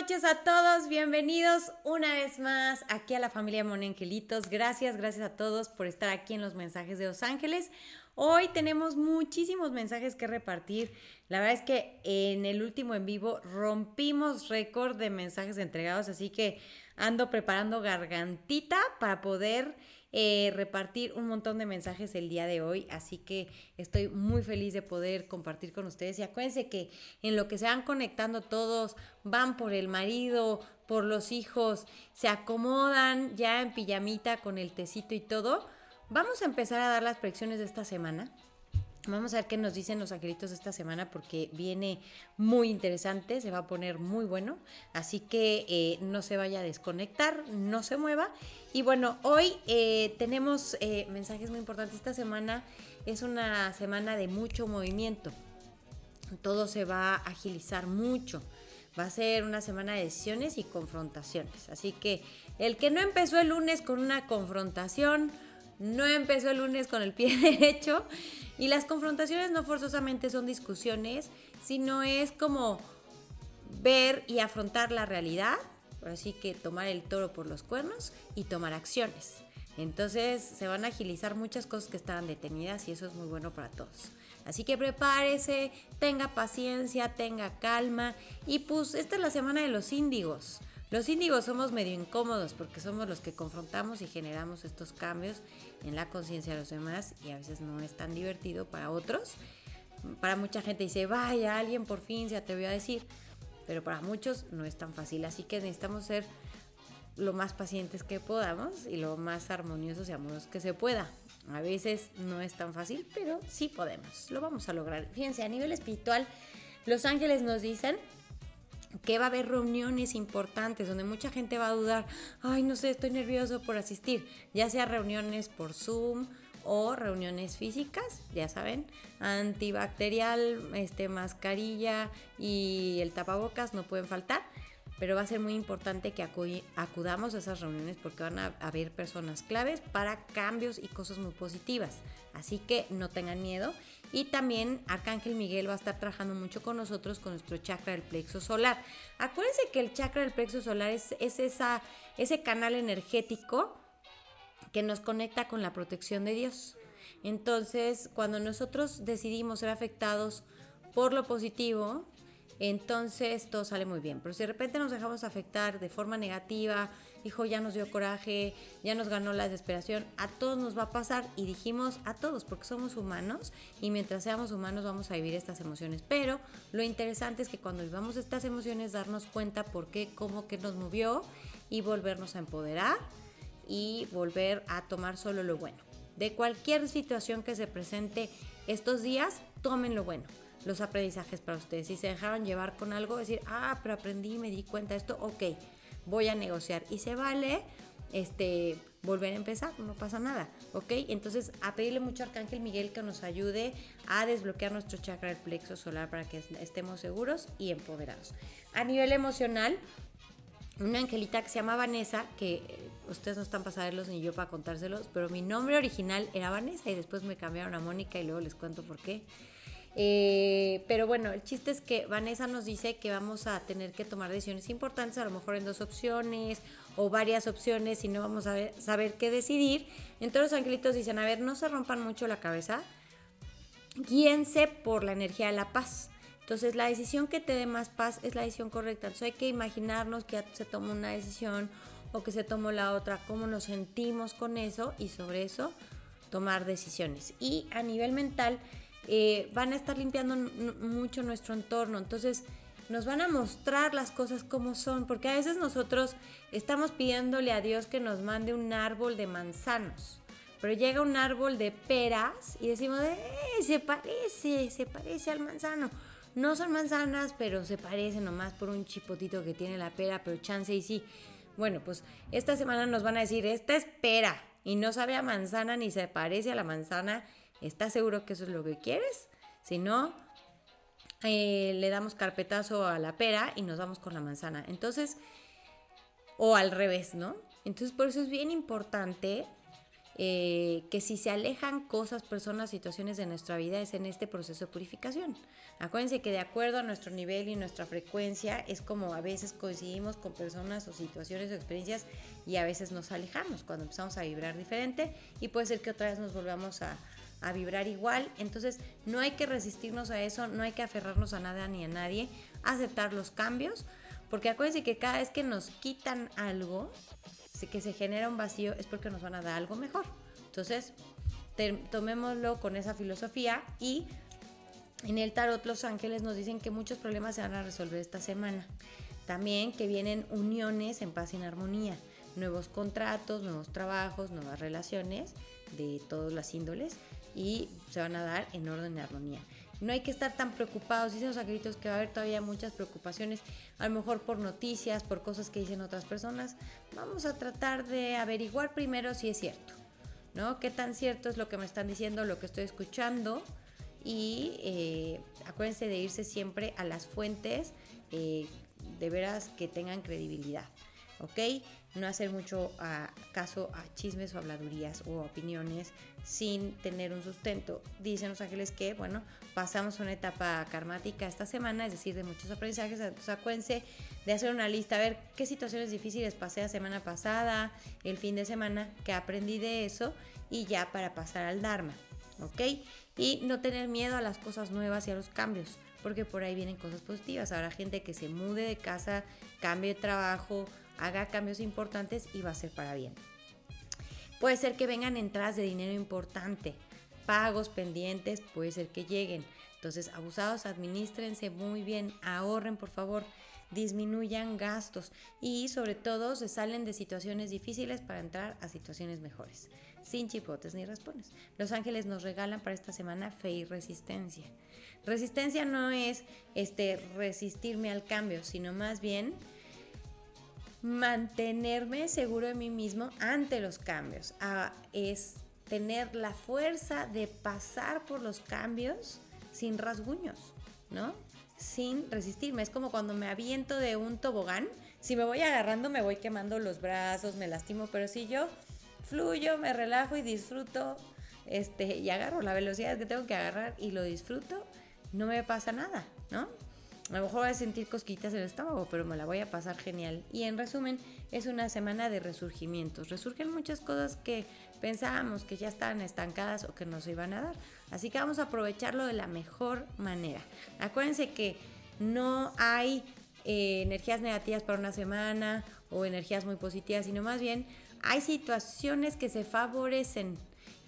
noches a todos, bienvenidos una vez más aquí a la familia Monenquelitos. Gracias, gracias a todos por estar aquí en los mensajes de Los Ángeles. Hoy tenemos muchísimos mensajes que repartir. La verdad es que en el último en vivo rompimos récord de mensajes entregados, así que ando preparando gargantita para poder eh, repartir un montón de mensajes el día de hoy, así que estoy muy feliz de poder compartir con ustedes. Y acuérdense que en lo que se van conectando todos, van por el marido, por los hijos, se acomodan ya en pijamita con el tecito y todo. Vamos a empezar a dar las predicciones de esta semana. Vamos a ver qué nos dicen los angelitos esta semana porque viene muy interesante, se va a poner muy bueno. Así que eh, no se vaya a desconectar, no se mueva. Y bueno, hoy eh, tenemos eh, mensajes muy importantes. Esta semana es una semana de mucho movimiento. Todo se va a agilizar mucho. Va a ser una semana de decisiones y confrontaciones. Así que el que no empezó el lunes con una confrontación, no empezó el lunes con el pie derecho y las confrontaciones no forzosamente son discusiones, sino es como ver y afrontar la realidad, así que tomar el toro por los cuernos y tomar acciones. Entonces se van a agilizar muchas cosas que estaban detenidas y eso es muy bueno para todos. Así que prepárese, tenga paciencia, tenga calma y pues esta es la semana de los índigos. Los índigos somos medio incómodos porque somos los que confrontamos y generamos estos cambios en la conciencia de los demás y a veces no es tan divertido para otros. Para mucha gente dice, vaya, alguien por fin se atrevió a decir, pero para muchos no es tan fácil. Así que necesitamos ser lo más pacientes que podamos y lo más armoniosos y amorosos que se pueda. A veces no es tan fácil, pero sí podemos, lo vamos a lograr. Fíjense, a nivel espiritual, los ángeles nos dicen que va a haber reuniones importantes donde mucha gente va a dudar, ay, no sé, estoy nervioso por asistir, ya sea reuniones por Zoom o reuniones físicas, ya saben, antibacterial, este, mascarilla y el tapabocas no pueden faltar pero va a ser muy importante que acudamos a esas reuniones porque van a haber personas claves para cambios y cosas muy positivas. Así que no tengan miedo. Y también Arcángel Miguel va a estar trabajando mucho con nosotros con nuestro chakra del plexo solar. Acuérdense que el chakra del plexo solar es, esa, ese canal energético que nos conecta con la protección de Dios. Entonces, cuando nosotros decidimos ser afectados por lo positivo, entonces todo sale muy bien. Pero si de repente nos dejamos afectar de forma negativa, hijo, ya nos dio coraje, ya nos ganó la desesperación, a todos nos va a pasar y dijimos a todos, porque somos humanos y mientras seamos humanos vamos a vivir estas emociones. Pero lo interesante es que cuando vivamos estas emociones, darnos cuenta por qué, cómo, qué nos movió y volvernos a empoderar y volver a tomar solo lo bueno. De cualquier situación que se presente estos días, tomen lo bueno los aprendizajes para ustedes. Si se dejaron llevar con algo, decir, ah, pero aprendí, me di cuenta de esto, ok, voy a negociar. Y se vale este, volver a empezar, no pasa nada, ¿ok? Entonces, a pedirle mucho a Arcángel Miguel que nos ayude a desbloquear nuestro chakra del plexo solar para que estemos seguros y empoderados. A nivel emocional, una angelita que se llama Vanessa, que eh, ustedes no están para saberlos ni yo para contárselos, pero mi nombre original era Vanessa y después me cambiaron a Mónica y luego les cuento por qué. Eh, pero bueno, el chiste es que Vanessa nos dice que vamos a tener que tomar decisiones importantes, a lo mejor en dos opciones o varias opciones y no vamos a saber qué decidir. Entonces los angelitos dicen, a ver, no se rompan mucho la cabeza, guíense por la energía de la paz. Entonces la decisión que te dé más paz es la decisión correcta. Entonces hay que imaginarnos que se toma una decisión o que se tomó la otra, cómo nos sentimos con eso y sobre eso tomar decisiones. Y a nivel mental, eh, van a estar limpiando mucho nuestro entorno. Entonces, nos van a mostrar las cosas como son, porque a veces nosotros estamos pidiéndole a Dios que nos mande un árbol de manzanos, pero llega un árbol de peras y decimos, eh, se parece, se parece al manzano. No son manzanas, pero se parece nomás por un chipotito que tiene la pera, pero chance y sí. Bueno, pues esta semana nos van a decir, esta es pera y no sabe a manzana ni se parece a la manzana ¿Estás seguro que eso es lo que quieres? Si no, eh, le damos carpetazo a la pera y nos vamos con la manzana. Entonces, o al revés, ¿no? Entonces, por eso es bien importante eh, que si se alejan cosas, personas, situaciones de nuestra vida es en este proceso de purificación. Acuérdense que de acuerdo a nuestro nivel y nuestra frecuencia es como a veces coincidimos con personas o situaciones o experiencias y a veces nos alejamos cuando empezamos a vibrar diferente y puede ser que otra vez nos volvamos a, a vibrar igual. Entonces no hay que resistirnos a eso, no hay que aferrarnos a nada ni a nadie, aceptar los cambios, porque acuérdense que cada vez que nos quitan algo, que se genera un vacío es porque nos van a dar algo mejor. Entonces, tomémoslo con esa filosofía y en el tarot los ángeles nos dicen que muchos problemas se van a resolver esta semana. También que vienen uniones en paz y en armonía, nuevos contratos, nuevos trabajos, nuevas relaciones de todas las índoles y se van a dar en orden y armonía. No hay que estar tan preocupados, dicen los angelitos que va a haber todavía muchas preocupaciones, a lo mejor por noticias, por cosas que dicen otras personas. Vamos a tratar de averiguar primero si es cierto, ¿no? ¿Qué tan cierto es lo que me están diciendo, lo que estoy escuchando? Y eh, acuérdense de irse siempre a las fuentes eh, de veras que tengan credibilidad, ¿ok? No hacer mucho caso a chismes o habladurías o opiniones sin tener un sustento. Dicen los ángeles que, bueno, pasamos una etapa karmática esta semana, es decir, de muchos aprendizajes. Entonces, acuérdense de hacer una lista, a ver qué situaciones difíciles pasé la semana pasada, el fin de semana, que aprendí de eso y ya para pasar al Dharma, ¿ok? Y no tener miedo a las cosas nuevas y a los cambios, porque por ahí vienen cosas positivas. Habrá gente que se mude de casa, cambie de trabajo, haga cambios importantes y va a ser para bien. Puede ser que vengan entradas de dinero importante, pagos pendientes, puede ser que lleguen. Entonces, abusados, administrense muy bien, ahorren por favor, disminuyan gastos y sobre todo se salen de situaciones difíciles para entrar a situaciones mejores, sin chipotes ni respones. Los ángeles nos regalan para esta semana fe y resistencia. Resistencia no es este resistirme al cambio, sino más bien mantenerme seguro de mí mismo ante los cambios. Es tener la fuerza de pasar por los cambios sin rasguños, ¿no? Sin resistirme. Es como cuando me aviento de un tobogán. Si me voy agarrando, me voy quemando los brazos, me lastimo, pero si yo fluyo, me relajo y disfruto, este, y agarro la velocidad que tengo que agarrar y lo disfruto, no me pasa nada, ¿no? A lo mejor voy a sentir cosquitas en el estómago, pero me la voy a pasar genial. Y en resumen, es una semana de resurgimientos. Resurgen muchas cosas que pensábamos que ya estaban estancadas o que nos iban a dar. Así que vamos a aprovecharlo de la mejor manera. Acuérdense que no hay eh, energías negativas para una semana o energías muy positivas, sino más bien hay situaciones que se favorecen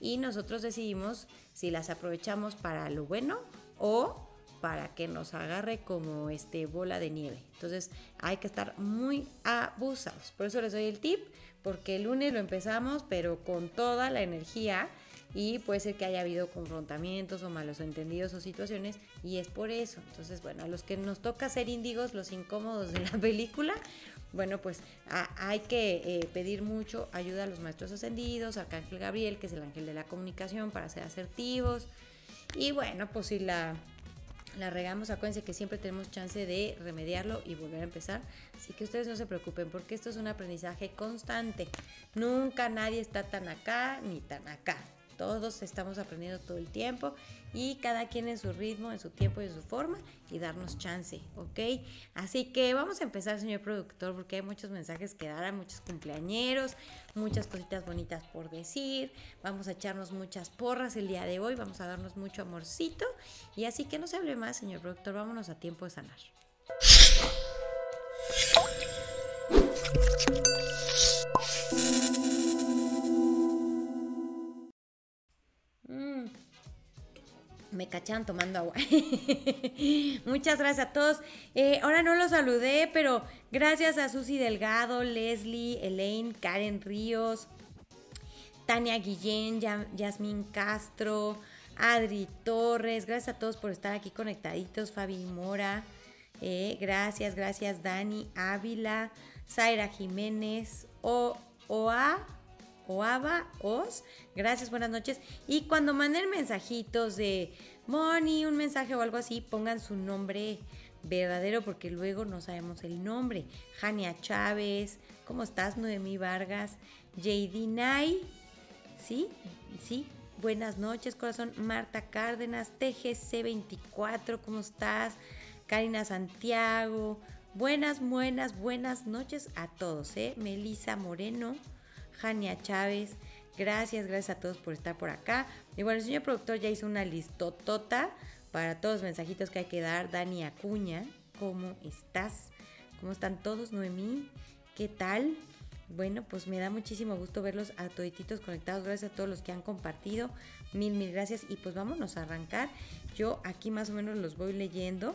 y nosotros decidimos si las aprovechamos para lo bueno o para que nos agarre como este bola de nieve. Entonces hay que estar muy abusados. Por eso les doy el tip, porque el lunes lo empezamos, pero con toda la energía y puede ser que haya habido confrontamientos o malos entendidos o situaciones y es por eso. Entonces, bueno, a los que nos toca ser índigos, los incómodos de la película, bueno, pues hay que eh, pedir mucho ayuda a los maestros ascendidos, Arcángel Gabriel, que es el ángel de la comunicación, para ser asertivos. Y bueno, pues si la la regamos, acuérdense que siempre tenemos chance de remediarlo y volver a empezar. Así que ustedes no se preocupen porque esto es un aprendizaje constante. Nunca nadie está tan acá ni tan acá. Todos estamos aprendiendo todo el tiempo y cada quien en su ritmo, en su tiempo y en su forma y darnos chance, ¿ok? Así que vamos a empezar, señor productor, porque hay muchos mensajes que dar a muchos cumpleañeros, muchas cositas bonitas por decir. Vamos a echarnos muchas porras el día de hoy, vamos a darnos mucho amorcito y así que no se hable más, señor productor, vámonos a tiempo de sanar. Me cachan tomando agua. Muchas gracias a todos. Eh, ahora no los saludé, pero gracias a Susy Delgado, Leslie, Elaine, Karen Ríos, Tania Guillén, Yasmín Castro, Adri Torres. Gracias a todos por estar aquí conectaditos. Fabi Mora. Eh, gracias, gracias Dani Ávila, Zaira Jiménez, o, Oa. Oaba, Os, gracias, buenas noches. Y cuando manden mensajitos de Moni, un mensaje o algo así, pongan su nombre verdadero porque luego no sabemos el nombre. Jania Chávez, ¿cómo estás? Noemí Vargas, JD Nay, ¿Sí? ¿Sí? Buenas noches, corazón. Marta Cárdenas, TGC24, ¿cómo estás? Karina Santiago. Buenas, buenas, buenas noches a todos, ¿eh? Melisa Moreno, Jania Chávez. Gracias, gracias a todos por estar por acá. Y bueno, el señor productor ya hizo una listotota para todos los mensajitos que hay que dar. Dani Acuña, ¿cómo estás? ¿Cómo están todos? Noemí, ¿qué tal? Bueno, pues me da muchísimo gusto verlos a todititos conectados. Gracias a todos los que han compartido. Mil, mil gracias. Y pues vámonos a arrancar. Yo aquí más o menos los voy leyendo.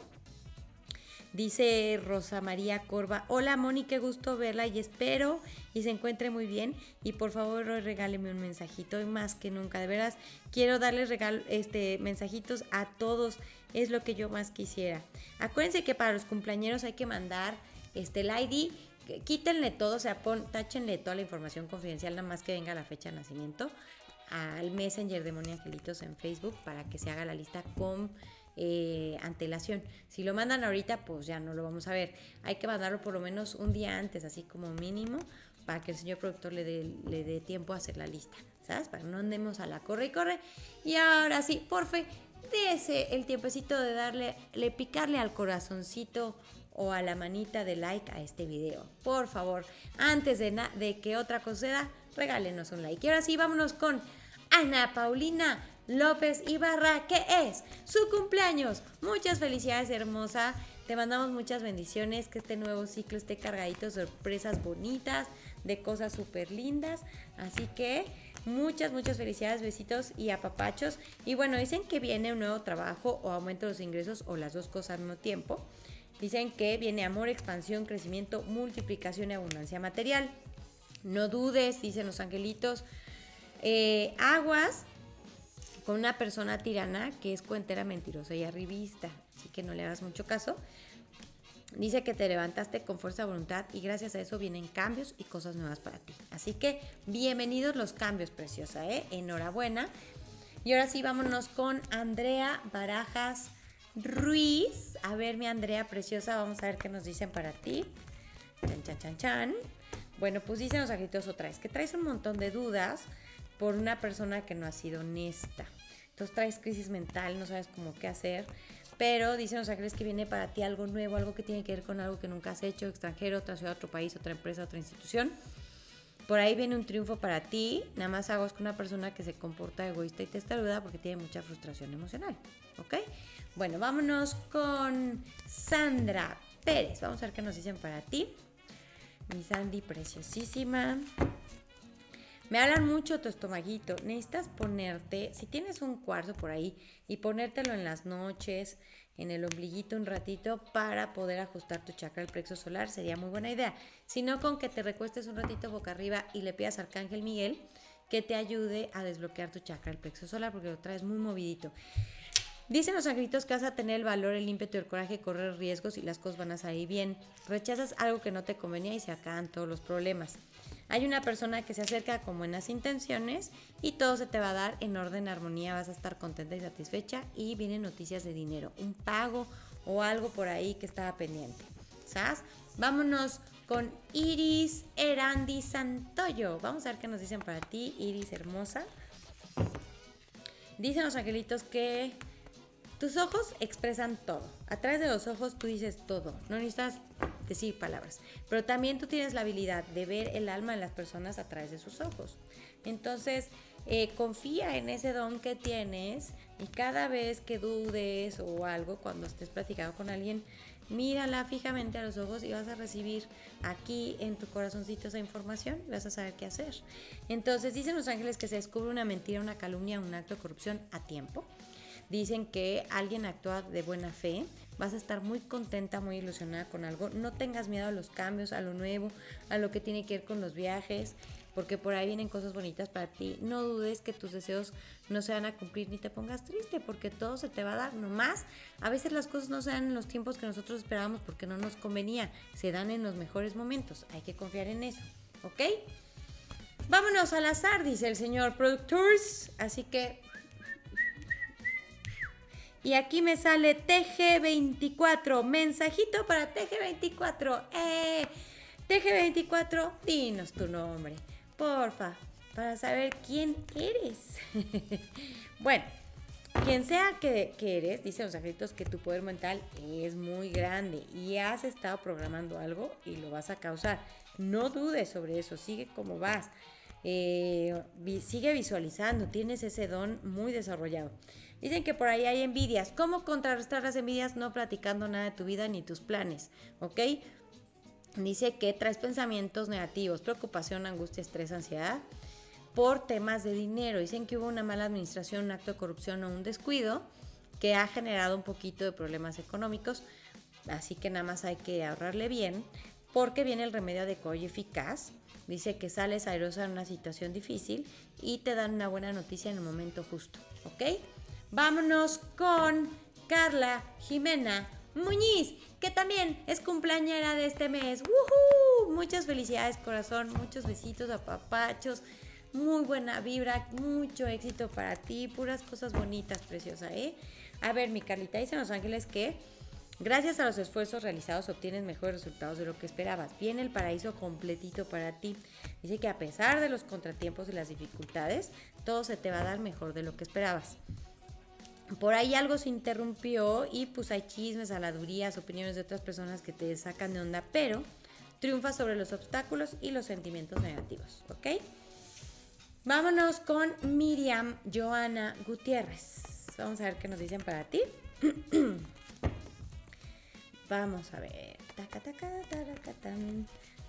Dice Rosa María Corva, hola Moni, qué gusto verla y espero y se encuentre muy bien. Y por favor regáleme un mensajito, y más que nunca, de veras, quiero darles regalo, este, mensajitos a todos, es lo que yo más quisiera. Acuérdense que para los cumpleaños hay que mandar este, el ID quítenle todo, o sea, pon, táchenle toda la información confidencial, nada más que venga la fecha de nacimiento, al Messenger de Moni Angelitos en Facebook para que se haga la lista con eh, antelación. Si lo mandan ahorita, pues ya no lo vamos a ver. Hay que mandarlo por lo menos un día antes, así como mínimo, para que el señor productor le dé, tiempo a hacer la lista, ¿sabes? Para que no andemos a la corre y corre. Y ahora sí, porfe, dése el tiempecito de darle, le picarle al corazoncito o a la manita de like a este video. Por favor, antes de, de que otra cosa regálenos un like. Y ahora sí, vámonos con Ana Paulina López Ibarra, que es su cumpleaños. Muchas felicidades, hermosa. Te mandamos muchas bendiciones, que este nuevo ciclo esté cargadito de sorpresas bonitas, de cosas súper lindas. Así que muchas, muchas felicidades, besitos y apapachos. Y bueno, dicen que viene un nuevo trabajo o aumento de los ingresos o las dos cosas al mismo tiempo. Dicen que viene amor, expansión, crecimiento, multiplicación y abundancia material. No dudes, dicen los angelitos. Eh, aguas con una persona tirana que es cuentera, mentirosa y arribista. Así que no le hagas mucho caso. Dice que te levantaste con fuerza de voluntad y gracias a eso vienen cambios y cosas nuevas para ti. Así que bienvenidos los cambios, preciosa, ¿eh? Enhorabuena. Y ahora sí, vámonos con Andrea Barajas Ruiz. A ver, mi Andrea preciosa, vamos a ver qué nos dicen para ti. Chan, chan, chan, chan. Bueno, pues dicen los agritos otra vez que traes un montón de dudas por una persona que no ha sido honesta. Entonces traes crisis mental, no sabes cómo qué hacer. Pero dicen los ángeles que viene para ti algo nuevo, algo que tiene que ver con algo que nunca has hecho, extranjero, otra ciudad, otro país, otra empresa, otra institución. Por ahí viene un triunfo para ti. Nada más hago con una persona que se comporta egoísta y te testaruda porque tiene mucha frustración emocional. ¿Ok? Bueno, vámonos con Sandra Pérez. Vamos a ver qué nos dicen para ti. Mi Sandy preciosísima. Me hablan mucho tu estomaguito. Necesitas ponerte, si tienes un cuarzo por ahí, y ponértelo en las noches, en el ombliguito un ratito para poder ajustar tu chakra del plexo solar, sería muy buena idea. Si no, con que te recuestes un ratito boca arriba y le pidas a Arcángel Miguel que te ayude a desbloquear tu chakra del plexo solar porque lo traes muy movidito. Dicen los angelitos que vas a tener el valor, el ímpetu el coraje, correr riesgos y las cosas van a salir bien. Rechazas algo que no te convenía y se acaban todos los problemas. Hay una persona que se acerca con buenas intenciones y todo se te va a dar en orden, armonía, vas a estar contenta y satisfecha y vienen noticias de dinero, un pago o algo por ahí que estaba pendiente. ¿Sabes? Vámonos con Iris Erandi Santoyo. Vamos a ver qué nos dicen para ti, Iris hermosa. Dicen los angelitos que tus ojos expresan todo. A través de los ojos tú dices todo. No necesitas decir palabras. Pero también tú tienes la habilidad de ver el alma de las personas a través de sus ojos. Entonces, eh, confía en ese don que tienes y cada vez que dudes o algo, cuando estés platicando con alguien, mírala fijamente a los ojos y vas a recibir aquí en tu corazoncito esa información y vas a saber qué hacer. Entonces, dicen los ángeles que se descubre una mentira, una calumnia, un acto de corrupción a tiempo dicen que alguien actúa de buena fe, vas a estar muy contenta, muy ilusionada con algo. No tengas miedo a los cambios, a lo nuevo, a lo que tiene que ver con los viajes, porque por ahí vienen cosas bonitas para ti. No dudes que tus deseos no se van a cumplir ni te pongas triste, porque todo se te va a dar. Nomás, a veces las cosas no se dan en los tiempos que nosotros esperábamos porque no nos convenía, se dan en los mejores momentos. Hay que confiar en eso, ¿ok? Vámonos al azar, dice el señor Productors. Así que y aquí me sale TG24. Mensajito para TG24. ¡Eh! TG24, dinos tu nombre. Porfa. para saber quién eres. bueno, quien sea que, eres, dicen los angelitos que tu poder mental es muy grande y has estado programando algo y lo vas a causar. No dudes sobre eso, sigue como vas. Eh, sigue visualizando, tienes ese don muy desarrollado. Dicen que por ahí hay envidias. ¿Cómo contrarrestar las envidias? No platicando nada de tu vida ni tus planes, ¿ok? Dice que traes pensamientos negativos, preocupación, angustia, estrés, ansiedad por temas de dinero. Dicen que hubo una mala administración, un acto de corrupción o un descuido que ha generado un poquito de problemas económicos. Así que nada más hay que ahorrarle bien porque viene el remedio adecuado y eficaz. Dice que sales airosa en una situación difícil y te dan una buena noticia en el momento justo. ¿Ok? Vámonos con Carla Jimena Muñiz, que también es cumpleañera de este mes. Muchas felicidades, corazón. Muchos besitos, a papachos muy buena vibra, mucho éxito para ti, puras cosas bonitas, preciosa, ¿eh? A ver, mi Carlita, dice Los Ángeles que gracias a los esfuerzos realizados obtienes mejores resultados de lo que esperabas. Viene el paraíso completito para ti. Dice que a pesar de los contratiempos y las dificultades, todo se te va a dar mejor de lo que esperabas. Por ahí algo se interrumpió y pues hay chismes, aladurías, opiniones de otras personas que te sacan de onda, pero triunfa sobre los obstáculos y los sentimientos negativos, ¿ok? Vámonos con Miriam Joana Gutiérrez. Vamos a ver qué nos dicen para ti. Vamos a ver.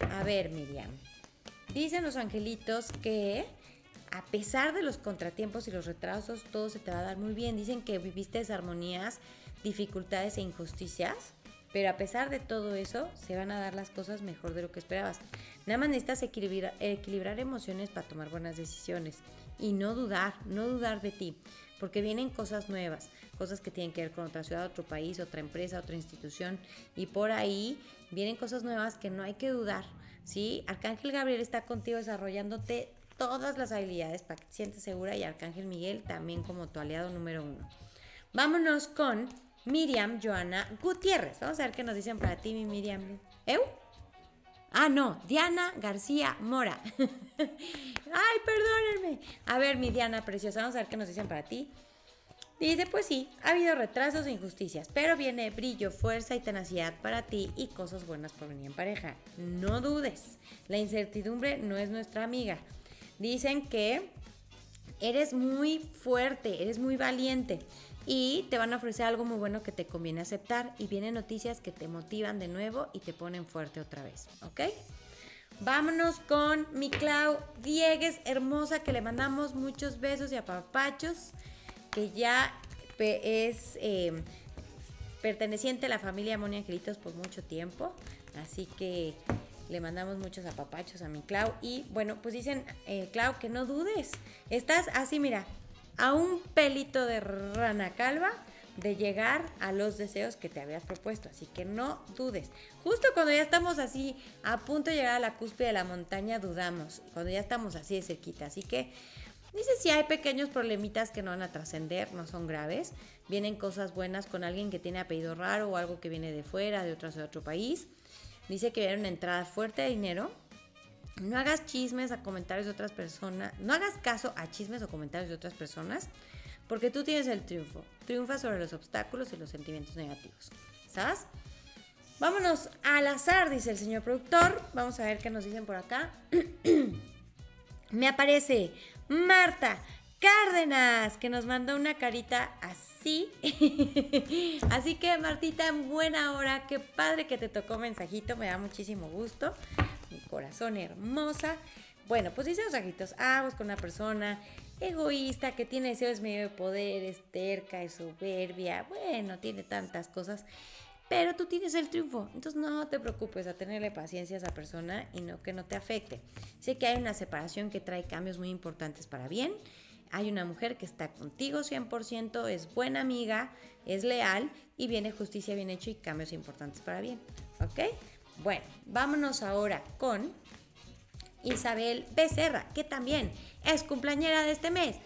A ver, Miriam. Dicen los angelitos que a pesar de los contratiempos y los retrasos, todo se te va a dar muy bien. Dicen que viviste desarmonías, dificultades e injusticias, pero a pesar de todo eso, se van a dar las cosas mejor de lo que esperabas. Nada más necesitas equilibrar, equilibrar emociones para tomar buenas decisiones y no dudar, no dudar de ti, porque vienen cosas nuevas, cosas que tienen que ver con otra ciudad, otro país, otra empresa, otra institución y por ahí vienen cosas nuevas que no hay que dudar, ¿sí? Arcángel Gabriel está contigo desarrollándote todas las habilidades para que te sientas segura y Arcángel Miguel también como tu aliado número uno. Vámonos con Miriam Joana Gutiérrez. Vamos a ver qué nos dicen para ti, mi Miriam. ¿Eu? Ah, no, Diana García Mora. Ay, perdónenme. A ver, mi Diana preciosa, vamos a ver qué nos dicen para ti. Dice, pues sí, ha habido retrasos e injusticias, pero viene brillo, fuerza y tenacidad para ti y cosas buenas por venir en pareja. No dudes, la incertidumbre no es nuestra amiga. Dicen que eres muy fuerte, eres muy valiente y te van a ofrecer algo muy bueno que te conviene aceptar y vienen noticias que te motivan de nuevo y te ponen fuerte otra vez, ¿ok? Vámonos con mi Clau Diegues, hermosa, que le mandamos muchos besos y apapachos, que ya es eh, perteneciente a la familia Moni Angelitos por mucho tiempo. Así que le mandamos muchos apapachos a mi Clau. Y bueno, pues dicen, eh, Clau, que no dudes. Estás así, mira, a un pelito de rana calva de llegar a los deseos que te habías propuesto. Así que no dudes. Justo cuando ya estamos así a punto de llegar a la cúspide de la montaña, dudamos. Cuando ya estamos así de cerquita. Así que dice si hay pequeños problemitas que no van a trascender, no son graves. Vienen cosas buenas con alguien que tiene apellido raro o algo que viene de fuera, de otro, de otro país. Dice que viene una entrada fuerte de dinero no hagas chismes a comentarios de otras personas. No hagas caso a chismes o comentarios de otras personas. Porque tú tienes el triunfo. Triunfa sobre los obstáculos y los sentimientos negativos. ¿Sabes? Vámonos al azar, dice el señor productor. Vamos a ver qué nos dicen por acá. Me aparece Marta Cárdenas, que nos mandó una carita así. así que Martita, en buena hora. Qué padre que te tocó mensajito. Me da muchísimo gusto mi corazón hermosa. Bueno, pues dice los agitos, ah, con una persona egoísta que tiene deseos medio de poder, es terca, es soberbia, bueno, tiene tantas cosas, pero tú tienes el triunfo, entonces no te preocupes a tenerle paciencia a esa persona y no que no te afecte. Sé que hay una separación que trae cambios muy importantes para bien, hay una mujer que está contigo 100%, es buena amiga, es leal y viene justicia bien hecho y cambios importantes para bien, ¿ok? Bueno, vámonos ahora con Isabel Becerra, que también es cumpleañera de este mes.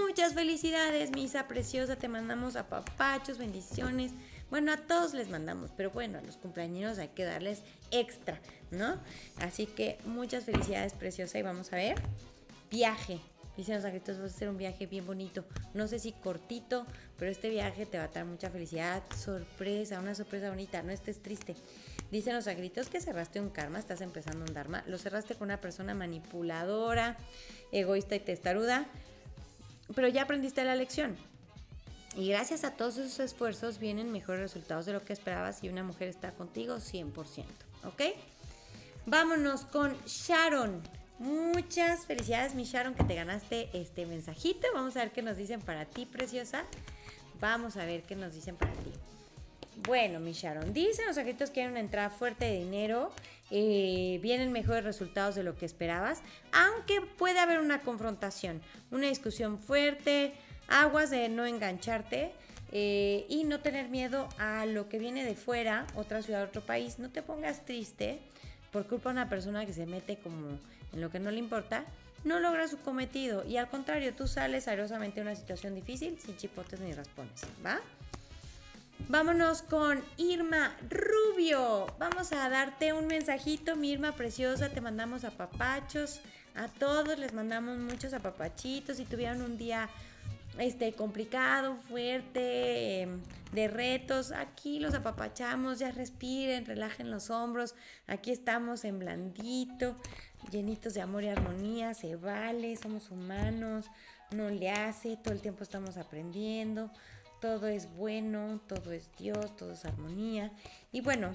Muchas felicidades, misa preciosa. Te mandamos a papachos, bendiciones. Bueno, a todos les mandamos, pero bueno, a los cumpleañeros hay que darles extra, ¿no? Así que muchas felicidades, preciosa. Y vamos a ver Viaje. Dicen los angelitos, vas a hacer un viaje bien bonito. No sé si cortito, pero este viaje te va a dar mucha felicidad, sorpresa, una sorpresa bonita. No estés triste. Dicen los angelitos que cerraste un karma, estás empezando un dharma. Lo cerraste con una persona manipuladora, egoísta y testaruda. Pero ya aprendiste la lección. Y gracias a todos esos esfuerzos vienen mejores resultados de lo que esperabas y una mujer está contigo 100%. ¿Ok? Vámonos con Sharon. Muchas felicidades, mi Sharon, que te ganaste este mensajito. Vamos a ver qué nos dicen para ti, preciosa. Vamos a ver qué nos dicen para ti. Bueno, mi Sharon, dicen los agritos que hay una entrada fuerte de dinero, eh, vienen mejores resultados de lo que esperabas, aunque puede haber una confrontación, una discusión fuerte, aguas de no engancharte eh, y no tener miedo a lo que viene de fuera, otra ciudad, otro país. No te pongas triste por culpa de una persona que se mete como en lo que no le importa. No logra su cometido y al contrario, tú sales airosamente de una situación difícil sin chipotes ni raspones, ¿va? Vámonos con Irma Rubio. Vamos a darte un mensajito, mi Irma preciosa. Te mandamos a papachos. A todos les mandamos muchos apapachitos. Si tuvieron un día este, complicado, fuerte, em, de retos. Aquí los apapachamos, ya respiren, relajen los hombros. Aquí estamos en blandito, llenitos de amor y armonía. Se vale, somos humanos, no le hace, todo el tiempo estamos aprendiendo. Todo es bueno, todo es Dios, todo es armonía. Y bueno,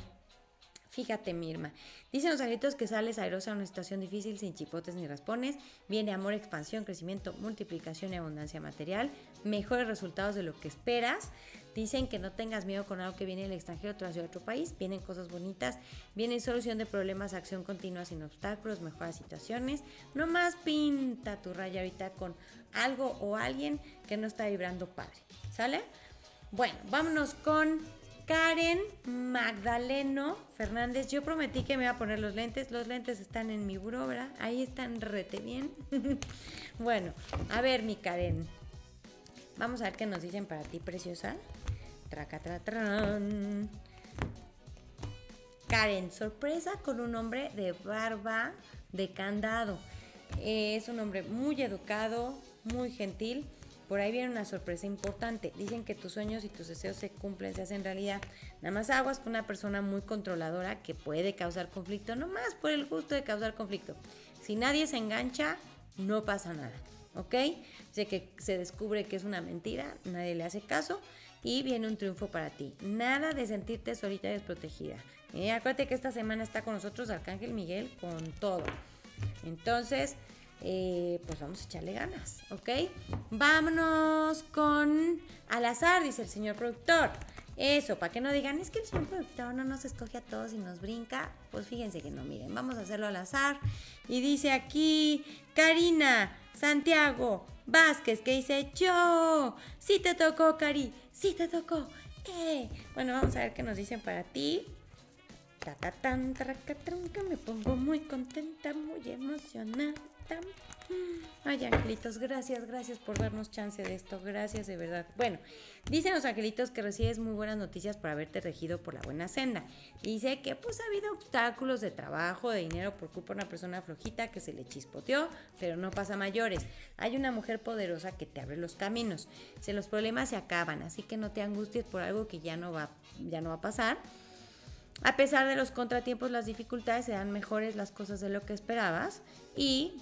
Fíjate, Mirma. Dicen los angelitos que sales airosa a una situación difícil sin chipotes ni raspones. Viene amor, expansión, crecimiento, multiplicación y abundancia material. Mejores resultados de lo que esperas. Dicen que no tengas miedo con algo que viene del extranjero, tras de otro país. Vienen cosas bonitas. Viene solución de problemas, acción continua sin obstáculos, mejoras situaciones. No más pinta tu raya ahorita con algo o alguien que no está vibrando padre. ¿Sale? Bueno, vámonos con Karen Magdaleno Fernández, yo prometí que me iba a poner los lentes. Los lentes están en mi buró, Ahí están rete bien. bueno, a ver, mi Karen. Vamos a ver qué nos dicen para ti, preciosa. Traca, Karen, sorpresa con un hombre de barba de candado. Es un hombre muy educado, muy gentil por ahí viene una sorpresa importante. Dicen que tus sueños y tus deseos se cumplen, se hacen realidad. Nada más aguas con una persona muy controladora que puede causar conflicto, no más por el gusto de causar conflicto. Si nadie se engancha, no pasa nada. ¿Ok? Sé que se descubre que es una mentira, nadie le hace caso y viene un triunfo para ti. Nada de sentirte solita y desprotegida. Eh, acuérdate que esta semana está con nosotros Arcángel Miguel con todo. Entonces, eh, pues vamos a echarle ganas, ¿ok? Vámonos con al azar, dice el señor productor. Eso, para que no digan, es que el señor productor no nos escoge a todos y nos brinca. Pues fíjense que no, miren, vamos a hacerlo al azar. Y dice aquí, Karina Santiago Vázquez, que dice, yo, sí te tocó, Cari, sí te tocó. Eh. Bueno, vamos a ver qué nos dicen para ti. Me pongo muy contenta, muy emocionada. Ay, angelitos, gracias, gracias por darnos chance de esto, gracias de verdad. Bueno, dicen los angelitos que recibes muy buenas noticias por haberte regido por la buena senda. Dice que pues ha habido obstáculos de trabajo, de dinero por culpa de una persona flojita que se le chispoteó, pero no pasa mayores. Hay una mujer poderosa que te abre los caminos. Si los problemas se acaban, así que no te angusties por algo que ya no va, ya no va a pasar. A pesar de los contratiempos, las dificultades, se dan mejores las cosas de lo que esperabas y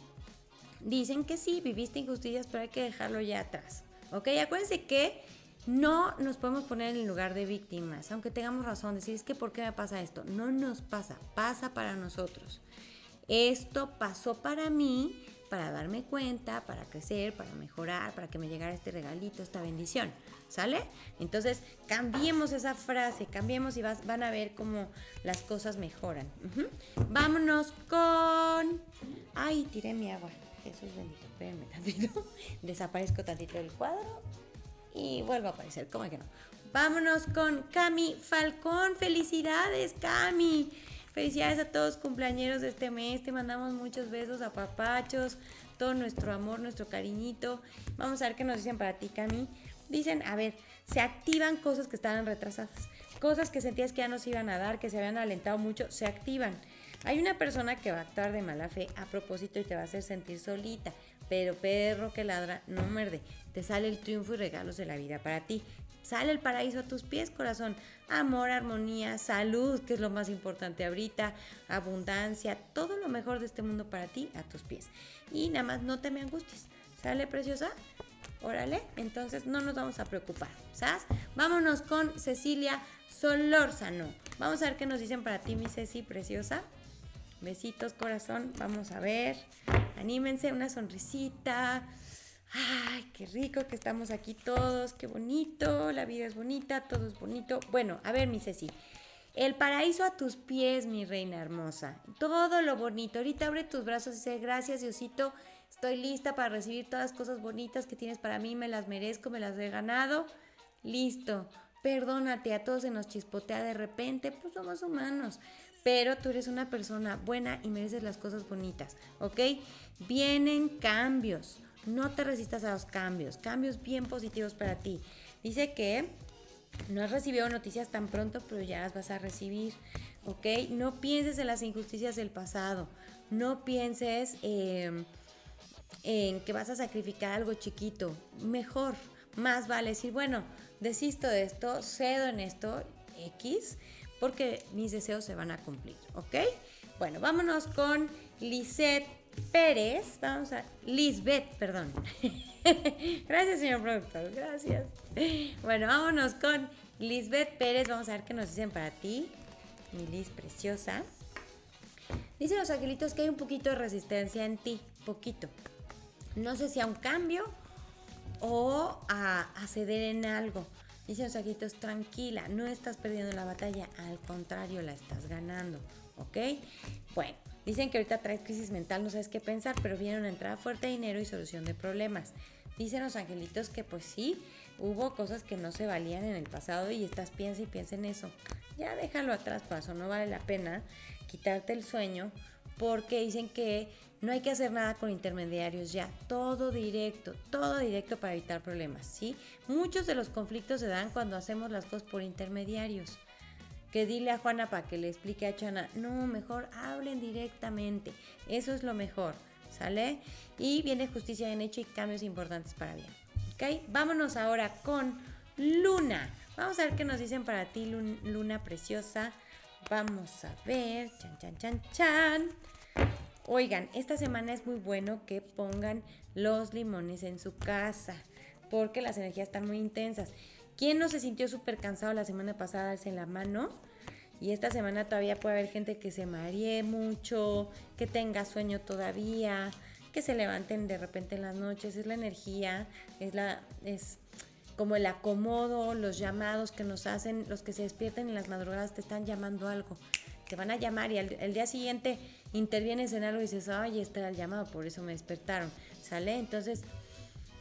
dicen que sí, viviste injusticias, pero hay que dejarlo ya atrás. ¿Ok? Acuérdense que no nos podemos poner en el lugar de víctimas, aunque tengamos razón, decir es que ¿por qué me pasa esto? No nos pasa, pasa para nosotros. Esto pasó para mí, para darme cuenta, para crecer, para mejorar, para que me llegara este regalito, esta bendición. ¿Sale? Entonces, cambiemos esa frase, cambiemos y van a ver cómo las cosas mejoran. Vámonos con... Ay, tiré mi agua. Jesús bendito, espérenme tantito. Desaparezco tantito del cuadro y vuelvo a aparecer, ¿cómo que no? Vámonos con Cami Falcón. Felicidades, Cami. Felicidades a todos cumpleañeros de este mes. Te mandamos muchos besos a papachos, todo nuestro amor, nuestro cariñito. Vamos a ver qué nos dicen para ti, Cami. Dicen, a ver, se activan cosas que estaban retrasadas. Cosas que sentías que ya no se iban a dar, que se habían alentado mucho, se activan. Hay una persona que va a actuar de mala fe a propósito y te va a hacer sentir solita. pero perro que ladra no muerde. Te sale el triunfo y regalos de la vida para ti. Sale el paraíso a tus pies, corazón. Amor, armonía, salud, que es lo más importante ahorita, abundancia, todo lo mejor de este mundo para ti a tus pies. Y nada más no te me angusties. ¿Sale, preciosa? Órale, entonces no nos vamos a preocupar, ¿sabes? Vámonos con Cecilia Solórzano. Vamos a ver qué nos dicen para ti, mi Ceci, preciosa. Besitos, corazón. Vamos a ver. Anímense, una sonrisita. Ay, qué rico que estamos aquí todos, qué bonito, la vida es bonita, todo es bonito. Bueno, a ver, mi Ceci. El paraíso a tus pies, mi reina hermosa. Todo lo bonito. Ahorita abre tus brazos y dice, gracias Diosito, estoy lista para recibir todas las cosas bonitas que tienes para mí, me las merezco, me las he ganado. Listo. Perdónate, a todos se nos chispotea de repente, pues somos humanos. Pero tú eres una persona buena y mereces las cosas bonitas, ¿ok? Vienen cambios no te resistas a los cambios, cambios bien positivos para ti. Dice que no has recibido noticias tan pronto, pero ya las vas a recibir, ¿ok? No pienses en las injusticias del pasado, no pienses em, en que vas a sacrificar algo chiquito, mejor, más vale decir, bueno, desisto de esto, cedo en esto, X, porque mis deseos se van a cumplir, ¿ok? Bueno, vámonos con Lisette Pérez, vamos a. Lisbeth, perdón. gracias, señor productor, gracias. Bueno, vámonos con Lisbeth Pérez. Vamos a ver qué nos dicen para ti, mi Liz preciosa. Dicen los angelitos que hay un poquito de resistencia en ti, poquito. No sé si a un cambio o a, a ceder en algo. Dicen los angelitos, tranquila, no estás perdiendo la batalla, al contrario, la estás ganando, ¿ok? Bueno, Dicen que ahorita traes crisis mental, no sabes qué pensar, pero viene una entrada fuerte de dinero y solución de problemas. Dicen los angelitos que pues sí, hubo cosas que no se valían en el pasado y estás piensa y piensa en eso. Ya déjalo atrás, paso, no vale la pena quitarte el sueño porque dicen que no hay que hacer nada con intermediarios ya, todo directo, todo directo para evitar problemas, ¿sí? Muchos de los conflictos se dan cuando hacemos las cosas por intermediarios que dile a Juana para que le explique a Chana. No, mejor hablen directamente. Eso es lo mejor. ¿Sale? Y viene justicia bien hecha y cambios importantes para bien. ¿Ok? Vámonos ahora con Luna. Vamos a ver qué nos dicen para ti, Luna preciosa. Vamos a ver. Chan, chan, chan, chan. Oigan, esta semana es muy bueno que pongan los limones en su casa porque las energías están muy intensas. ¿Quién no se sintió súper cansado la semana pasada? Alce la mano. Y esta semana todavía puede haber gente que se maree mucho, que tenga sueño todavía, que se levanten de repente en las noches. Es la energía, es la, es como el acomodo, los llamados que nos hacen, los que se despierten en las madrugadas te están llamando algo. Te van a llamar y al, día siguiente intervienes en algo y dices, ay, era el llamado, por eso me despertaron. ¿Sale? Entonces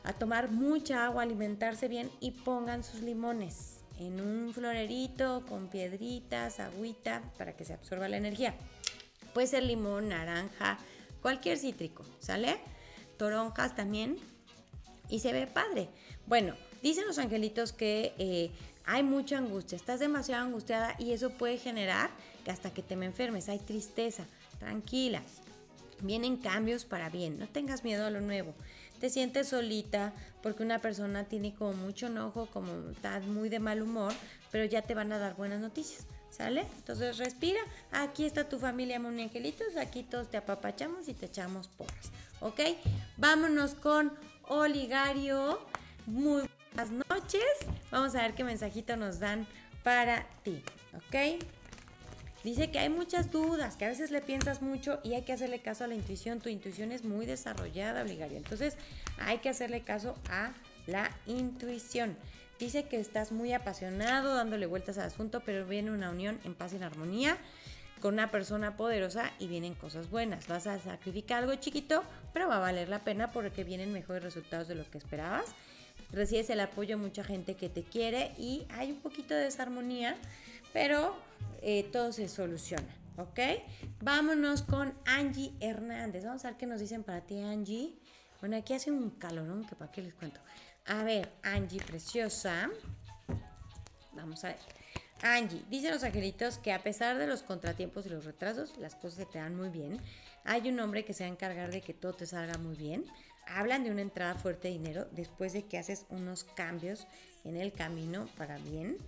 a tomar mucha agua, alimentarse bien y pongan sus limones en un florerito con piedritas, agüita para que se absorba la energía. Puede ser limón, naranja, cualquier cítrico, ¿sale? Toronjas también y se ve padre. Bueno, dicen los angelitos que eh, hay mucha angustia, estás demasiado angustiada y eso puede generar que hasta que te me enfermes, hay tristeza, tranquila. Vienen cambios para bien, no tengas miedo a lo nuevo te sientes solita porque una persona tiene como mucho enojo, como está muy de mal humor, pero ya te van a dar buenas noticias. ¿Sale? Entonces respira. Aquí está tu familia, Moni Angelitos. Aquí todos te apapachamos y te echamos porras. ¿Ok? Vámonos con Oligario. Muy buenas noches. Vamos a ver qué mensajito nos dan para ti. ¿Ok? Dice que hay muchas dudas, que a veces le piensas mucho y hay que hacerle caso a la intuición. Tu intuición es muy desarrollada, Obligario. Entonces hay que hacerle caso a la intuición. Dice que estás muy apasionado, dándole vueltas al asunto, pero viene una unión en paz y en armonía con una persona poderosa y vienen cosas buenas. Vas a sacrificar algo chiquito, pero va a valer la pena porque vienen mejores resultados de lo que esperabas. Recibes el apoyo de mucha gente que te quiere y hay un poquito de desarmonía, pero eh, todo se soluciona, ¿ok? Vámonos con Angie Hernández. Vamos a ver qué nos dicen para ti, Angie. Bueno, aquí hace un calorón que para qué les cuento. A ver, Angie preciosa. Vamos a ver. Angie, dicen los angelitos que a pesar de los contratiempos y los retrasos, las cosas se te dan muy bien. Hay un hombre que se va a encargar de que todo te salga muy bien. hablan de una entrada fuerte de dinero después de que haces unos cambios en el camino para bien.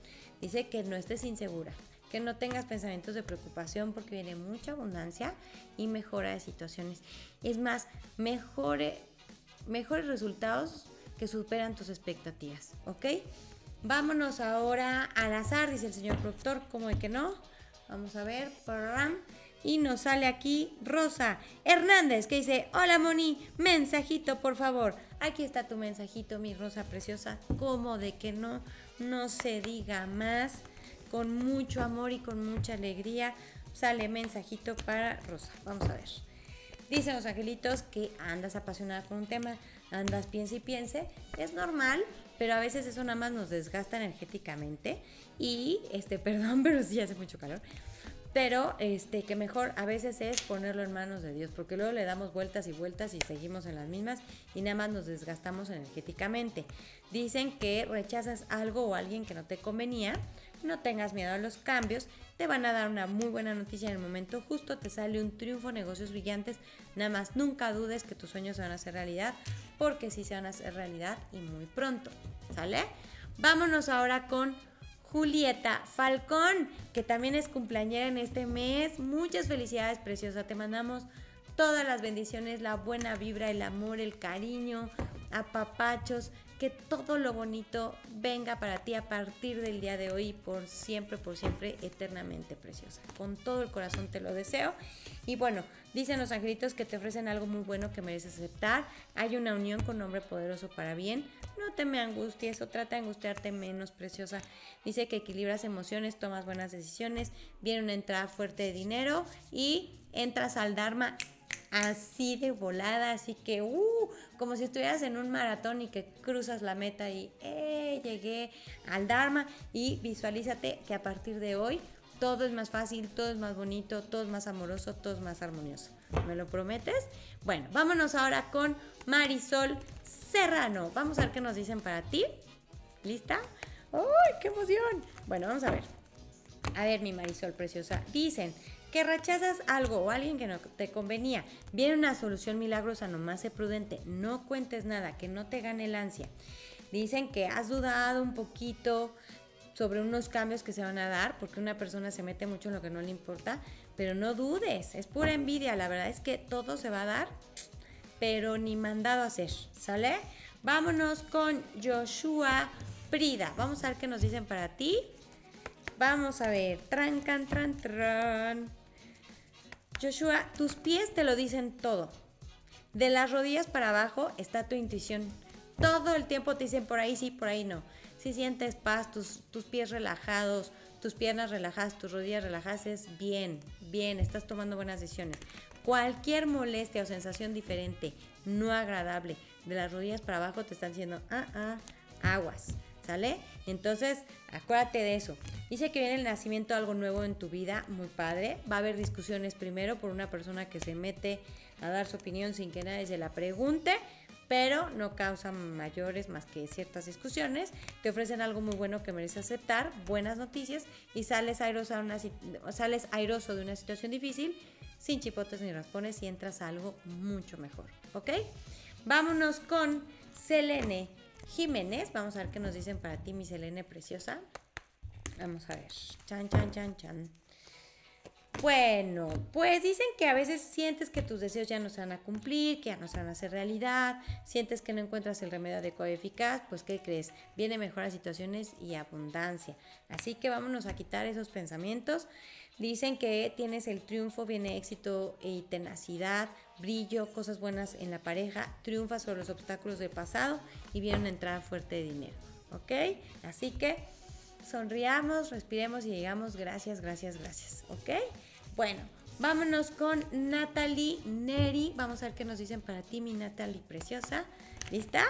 Dice que no estés insegura, que no tengas pensamientos de preocupación porque viene mucha abundancia y mejora de situaciones. Es más, mejore, mejores resultados que superan tus expectativas, ¿ok? Vámonos ahora al azar, dice el señor productor, como de que no. Vamos a ver, y nos sale aquí Rosa Hernández que dice, hola Moni, mensajito por favor. Aquí está tu mensajito, mi Rosa preciosa. Como de que no, no se diga más. Con mucho amor y con mucha alegría sale mensajito para Rosa. Vamos a ver. Dicen los angelitos que andas apasionada con un tema, andas piense y piense. Es normal, pero a veces eso nada más nos desgasta energéticamente. Y, este, perdón, pero sí hace mucho calor pero este que mejor a veces es ponerlo en manos de Dios, porque luego le damos vueltas y vueltas y seguimos en las mismas y nada más nos desgastamos energéticamente. Dicen que rechazas algo o alguien que no te convenía, no tengas miedo a los cambios, te van a dar una muy buena noticia en el momento justo, te sale un triunfo, negocios brillantes, nada más nunca dudes que tus sueños se van a hacer realidad, porque sí se van a hacer realidad y muy pronto, ¿sale? Vámonos ahora con Julieta Falcón, que también es cumpleañera en este mes. Muchas felicidades, preciosa. Te mandamos todas las bendiciones, la buena vibra, el amor, el cariño, apapachos, que todo lo bonito venga para ti a partir del día de hoy, por siempre, por siempre, eternamente preciosa. Con todo el corazón te lo deseo. Y bueno, dicen los angelitos que te ofrecen algo muy bueno que mereces aceptar. Hay una unión con hombre poderoso para bien no te me angusties o trata de angustiarte menos, preciosa. Dice que equilibras emociones, tomas buenas decisiones, viene una entrada fuerte de dinero y entras al Dharma así de volada, así que, uh, como si estuvieras en un maratón y que cruzas la meta y, eh, llegué al Dharma y visualízate que a partir de hoy todo es más fácil, todo es más bonito, todo es más amoroso, todo es más armonioso. ¿Me lo prometes? Bueno, vámonos ahora con Marisol Serrano. Vamos a ver qué nos dicen para ti. ¿Lista? ¡Uy, qué emoción! Bueno, vamos a ver. A ver, mi Marisol preciosa. Dicen que rechazas algo o alguien que no te convenía. Viene una solución milagrosa, nomás sé prudente. No cuentes nada, que no te gane el ansia. Dicen que has dudado un poquito sobre unos cambios que se van a dar, porque una persona se mete mucho en lo que no le importa, pero no dudes, es pura envidia, la verdad es que todo se va a dar pero ni mandado a hacer, ¿sale? Vámonos con Joshua Prida. Vamos a ver qué nos dicen para ti. Vamos a ver. Trancan, tran, tran. Joshua, tus pies te lo dicen todo. De las rodillas para abajo está tu intuición. Todo el tiempo te dicen por ahí sí, por ahí no. Si sientes paz, tus, tus pies relajados, tus piernas relajadas, tus rodillas relajadas, es bien, bien, estás tomando buenas decisiones. Cualquier molestia o sensación diferente, no agradable, de las rodillas para abajo te están diciendo, ah, ah, aguas, ¿sale? Entonces, acuérdate de eso. Dice que viene el nacimiento algo nuevo en tu vida, muy padre. Va a haber discusiones primero por una persona que se mete a dar su opinión sin que nadie se la pregunte, pero no causa mayores más que ciertas discusiones. Te ofrecen algo muy bueno que mereces aceptar, buenas noticias, y sales airoso, una, sales airoso de una situación difícil sin chipotes ni raspones y entras a algo mucho mejor, ¿ok? Vámonos con Selene Jiménez. Vamos a ver qué nos dicen para ti, mi Selene preciosa. Vamos a ver. Chan, chan, chan, chan. Bueno, pues dicen que a veces sientes que tus deseos ya no se van a cumplir, que ya no se van a hacer realidad, sientes que no encuentras el remedio adecuado y eficaz, pues ¿qué crees? Viene mejoras situaciones y abundancia. Así que vámonos a quitar esos pensamientos Dicen que tienes el triunfo, viene éxito y tenacidad, brillo, cosas buenas en la pareja, triunfa sobre los obstáculos del pasado y viene una entrada fuerte de dinero. ¿Ok? Así que sonriamos, respiremos y digamos gracias, gracias, gracias. ¿Ok? Bueno, vámonos con Natalie Neri. Vamos a ver qué nos dicen para ti, mi Natalie preciosa. ¿Lista?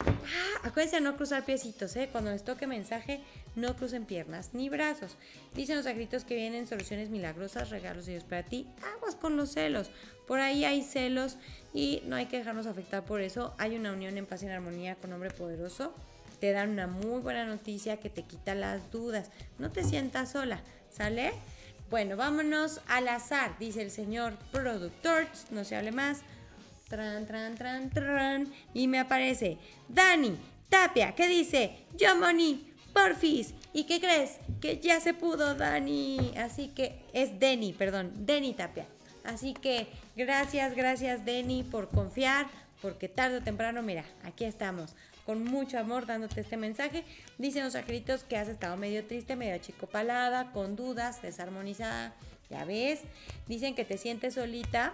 Ah, acuérdense de no cruzar piecitos, ¿eh? Cuando les toque mensaje, no crucen piernas ni brazos. Dicen los agritos que vienen soluciones milagrosas, regalos de Dios para ti. Aguas con los celos. Por ahí hay celos y no hay que dejarnos afectar por eso. Hay una unión en paz y en armonía con hombre poderoso. Te dan una muy buena noticia que te quita las dudas. No te sientas sola, ¿sale? Bueno, vámonos al azar, dice el señor productor. No se hable más. tran, tran, tran, tran, y me aparece Dani Tapia, que dice, yo Moni, porfis, ¿y qué crees? Que ya se pudo, Dani, así que es Deni, perdón, Deni Tapia. Así que gracias, gracias Deni por confiar, porque tarde o temprano, mira, aquí estamos, con mucho amor dándote este mensaje. Dicen los angelitos que has estado medio triste, medio achicopalada, con dudas, desarmonizada, ya ves. Dicen que te sientes solita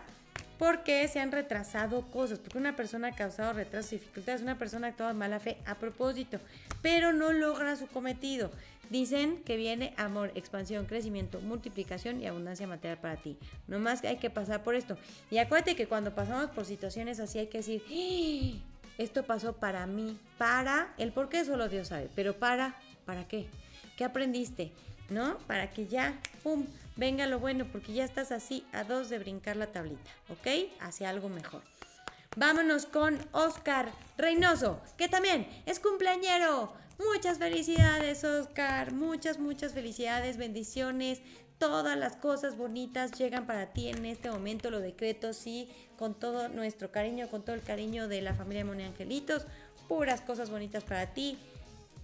porque se han retrasado cosas, porque una persona ha causado retrasos y dificultades, una persona ha actuado de mala fe a propósito, pero no logra su cometido. Dicen que viene amor, expansión, crecimiento, multiplicación y abundancia material para ti. No más hay que pasar por esto. Y acuérdate que cuando pasamos por situaciones así hay que decir, ¡Ah! esto pasó para mí, para, el por qué solo Dios sabe, pero para, ¿para qué? ¿Qué aprendiste? ¿No? Para que ya, ¡pum!, venga lo bueno, porque ya estás así a dos de brincar la tablita, ¿ok? Hacia algo mejor. Vámonos con Oscar Reynoso, que también es cumpleañero. Muchas felicidades, Oscar. Muchas, muchas felicidades, bendiciones. Todas las cosas bonitas llegan para ti en este momento. Lo decreto, sí, con todo nuestro cariño, con todo el cariño de la familia Moni Angelitos. Puras cosas bonitas para ti.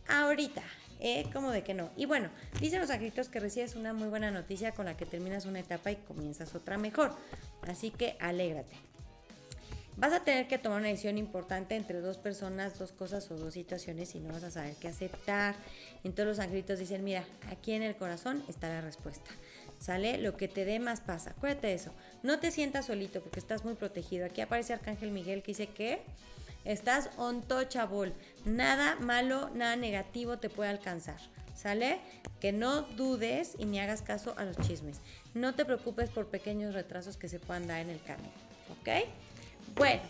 Ahorita, ¿eh? Como de que no. Y bueno, dicen los angelitos que recibes una muy buena noticia con la que terminas una etapa y comienzas otra mejor. Así que alégrate. Vas a tener que tomar una decisión importante entre dos personas, dos cosas o dos situaciones y no vas a saber qué aceptar. Entonces los angelitos dicen, mira, aquí en el corazón está la respuesta. ¿Sale? Lo que te dé más pasa. Acuérdate de eso. No te sientas solito porque estás muy protegido. Aquí aparece Arcángel Miguel que dice que estás untouchable. Nada malo, nada negativo te puede alcanzar. ¿Sale? Que no dudes y ni hagas caso a los chismes. No te preocupes por pequeños retrasos que se puedan dar en el camino. ¿Ok? Bueno,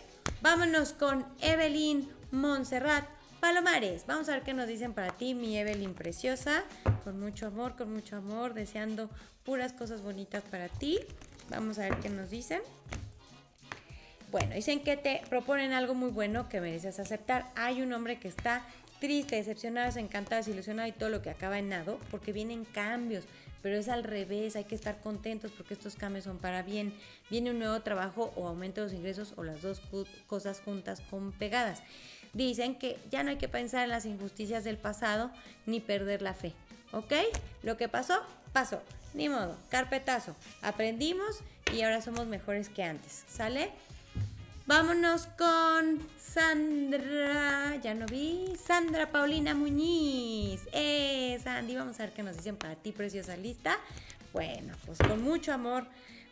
vámonos con Evelyn Montserrat Palomares. Vamos a ver qué nos dicen para ti, mi Evelyn preciosa. Con mucho amor, con mucho amor, deseando puras cosas bonitas para ti. Vamos a ver qué nos dicen. Bueno, dicen que te proponen algo muy bueno que mereces aceptar. Hay un hombre que está triste, decepcionado, desencantado, desilusionado y todo lo que acaba en nado, porque vienen cambios, pero es al revés, hay que estar contentos porque estos cambios son para bien. Viene un nuevo trabajo o aumento de los ingresos o las dos cosas juntas con pegadas. Dicen que ya no hay que pensar en las injusticias del pasado ni perder la fe. ¿Ok? Lo que pasó, pasó. Ni modo, carpetazo. Aprendimos y ahora somos mejores que antes. ¿Sale? Vámonos con Sandra, ya no vi, Sandra Paulina Muñiz. Eh, Sandy, vamos a ver qué nos dicen para ti, preciosa lista. Bueno, pues con mucho amor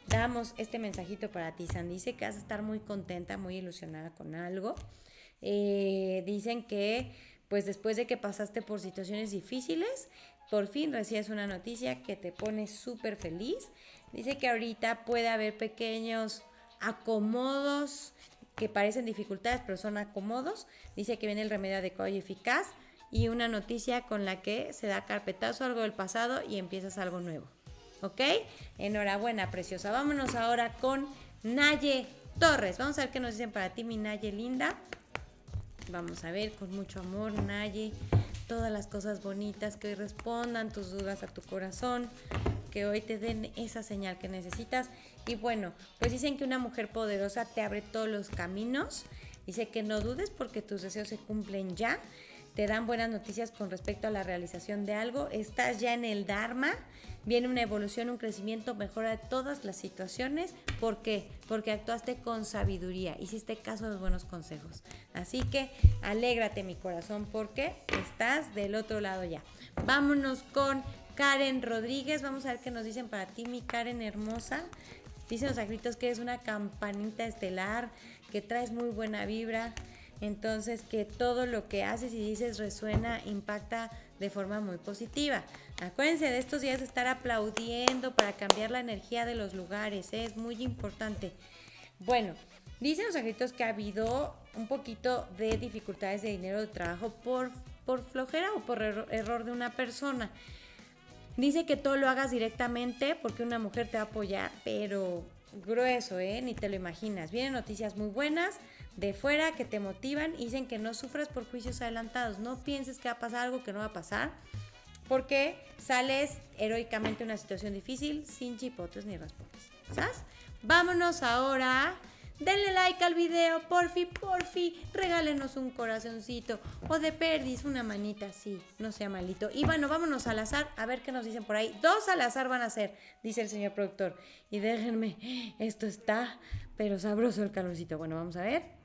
damos este mensajito para ti, Sandy. Dice que vas a estar muy contenta, muy ilusionada con algo. Eh, dicen que, pues después de que pasaste por situaciones difíciles, por fin recibes una noticia que te pone súper feliz. Dice que ahorita puede haber pequeños acomodos que parecen dificultades, pero son acomodos. Dice que viene el remedio adecuado y eficaz y una noticia con la que se da carpetazo algo del pasado y empiezas algo nuevo. ¿Ok? Enhorabuena, preciosa. Vámonos ahora con Naye Torres. Vamos a ver qué nos dicen para ti, mi Naye linda. Vamos a ver con mucho amor, Naye, todas las cosas bonitas que hoy respondan tus dudas a tu corazón, que hoy te den esa señal que necesitas. Y bueno, pues dicen que una mujer poderosa te abre todos los caminos. Dice que no dudes porque tus deseos se cumplen ya. Te dan buenas noticias con respecto a la realización de algo. Estás ya en el Dharma. Viene una evolución, un crecimiento, mejora de todas las situaciones. ¿Por qué? Porque actuaste con sabiduría, hiciste caso de los buenos consejos. Así que alégrate mi corazón porque estás del otro lado ya. Vámonos con Karen Rodríguez. Vamos a ver qué nos dicen para ti, mi Karen hermosa. Dicen los agritos que es una campanita estelar, que traes muy buena vibra. Entonces, que todo lo que haces y dices resuena, impacta de forma muy positiva. Acuérdense de estos días estar aplaudiendo para cambiar la energía de los lugares. ¿eh? Es muy importante. Bueno, dicen los agritos que ha habido un poquito de dificultades de dinero de trabajo por, por flojera o por error de una persona. Dice que todo lo hagas directamente porque una mujer te va a apoyar, pero grueso, ¿eh? Ni te lo imaginas. Vienen noticias muy buenas de fuera que te motivan dicen que no sufras por juicios adelantados. No pienses que va a pasar algo que no va a pasar porque sales heroicamente de una situación difícil sin chipotes ni raspones. ¿Sabes? Vámonos ahora denle like al video, porfi, porfi, regálenos un corazoncito o de perdis una manita así, no sea malito. Y bueno, vámonos al azar a ver qué nos dicen por ahí. Dos al azar van a ser, dice el señor productor. Y déjenme, esto está, pero sabroso el calorcito. Bueno, vamos a ver.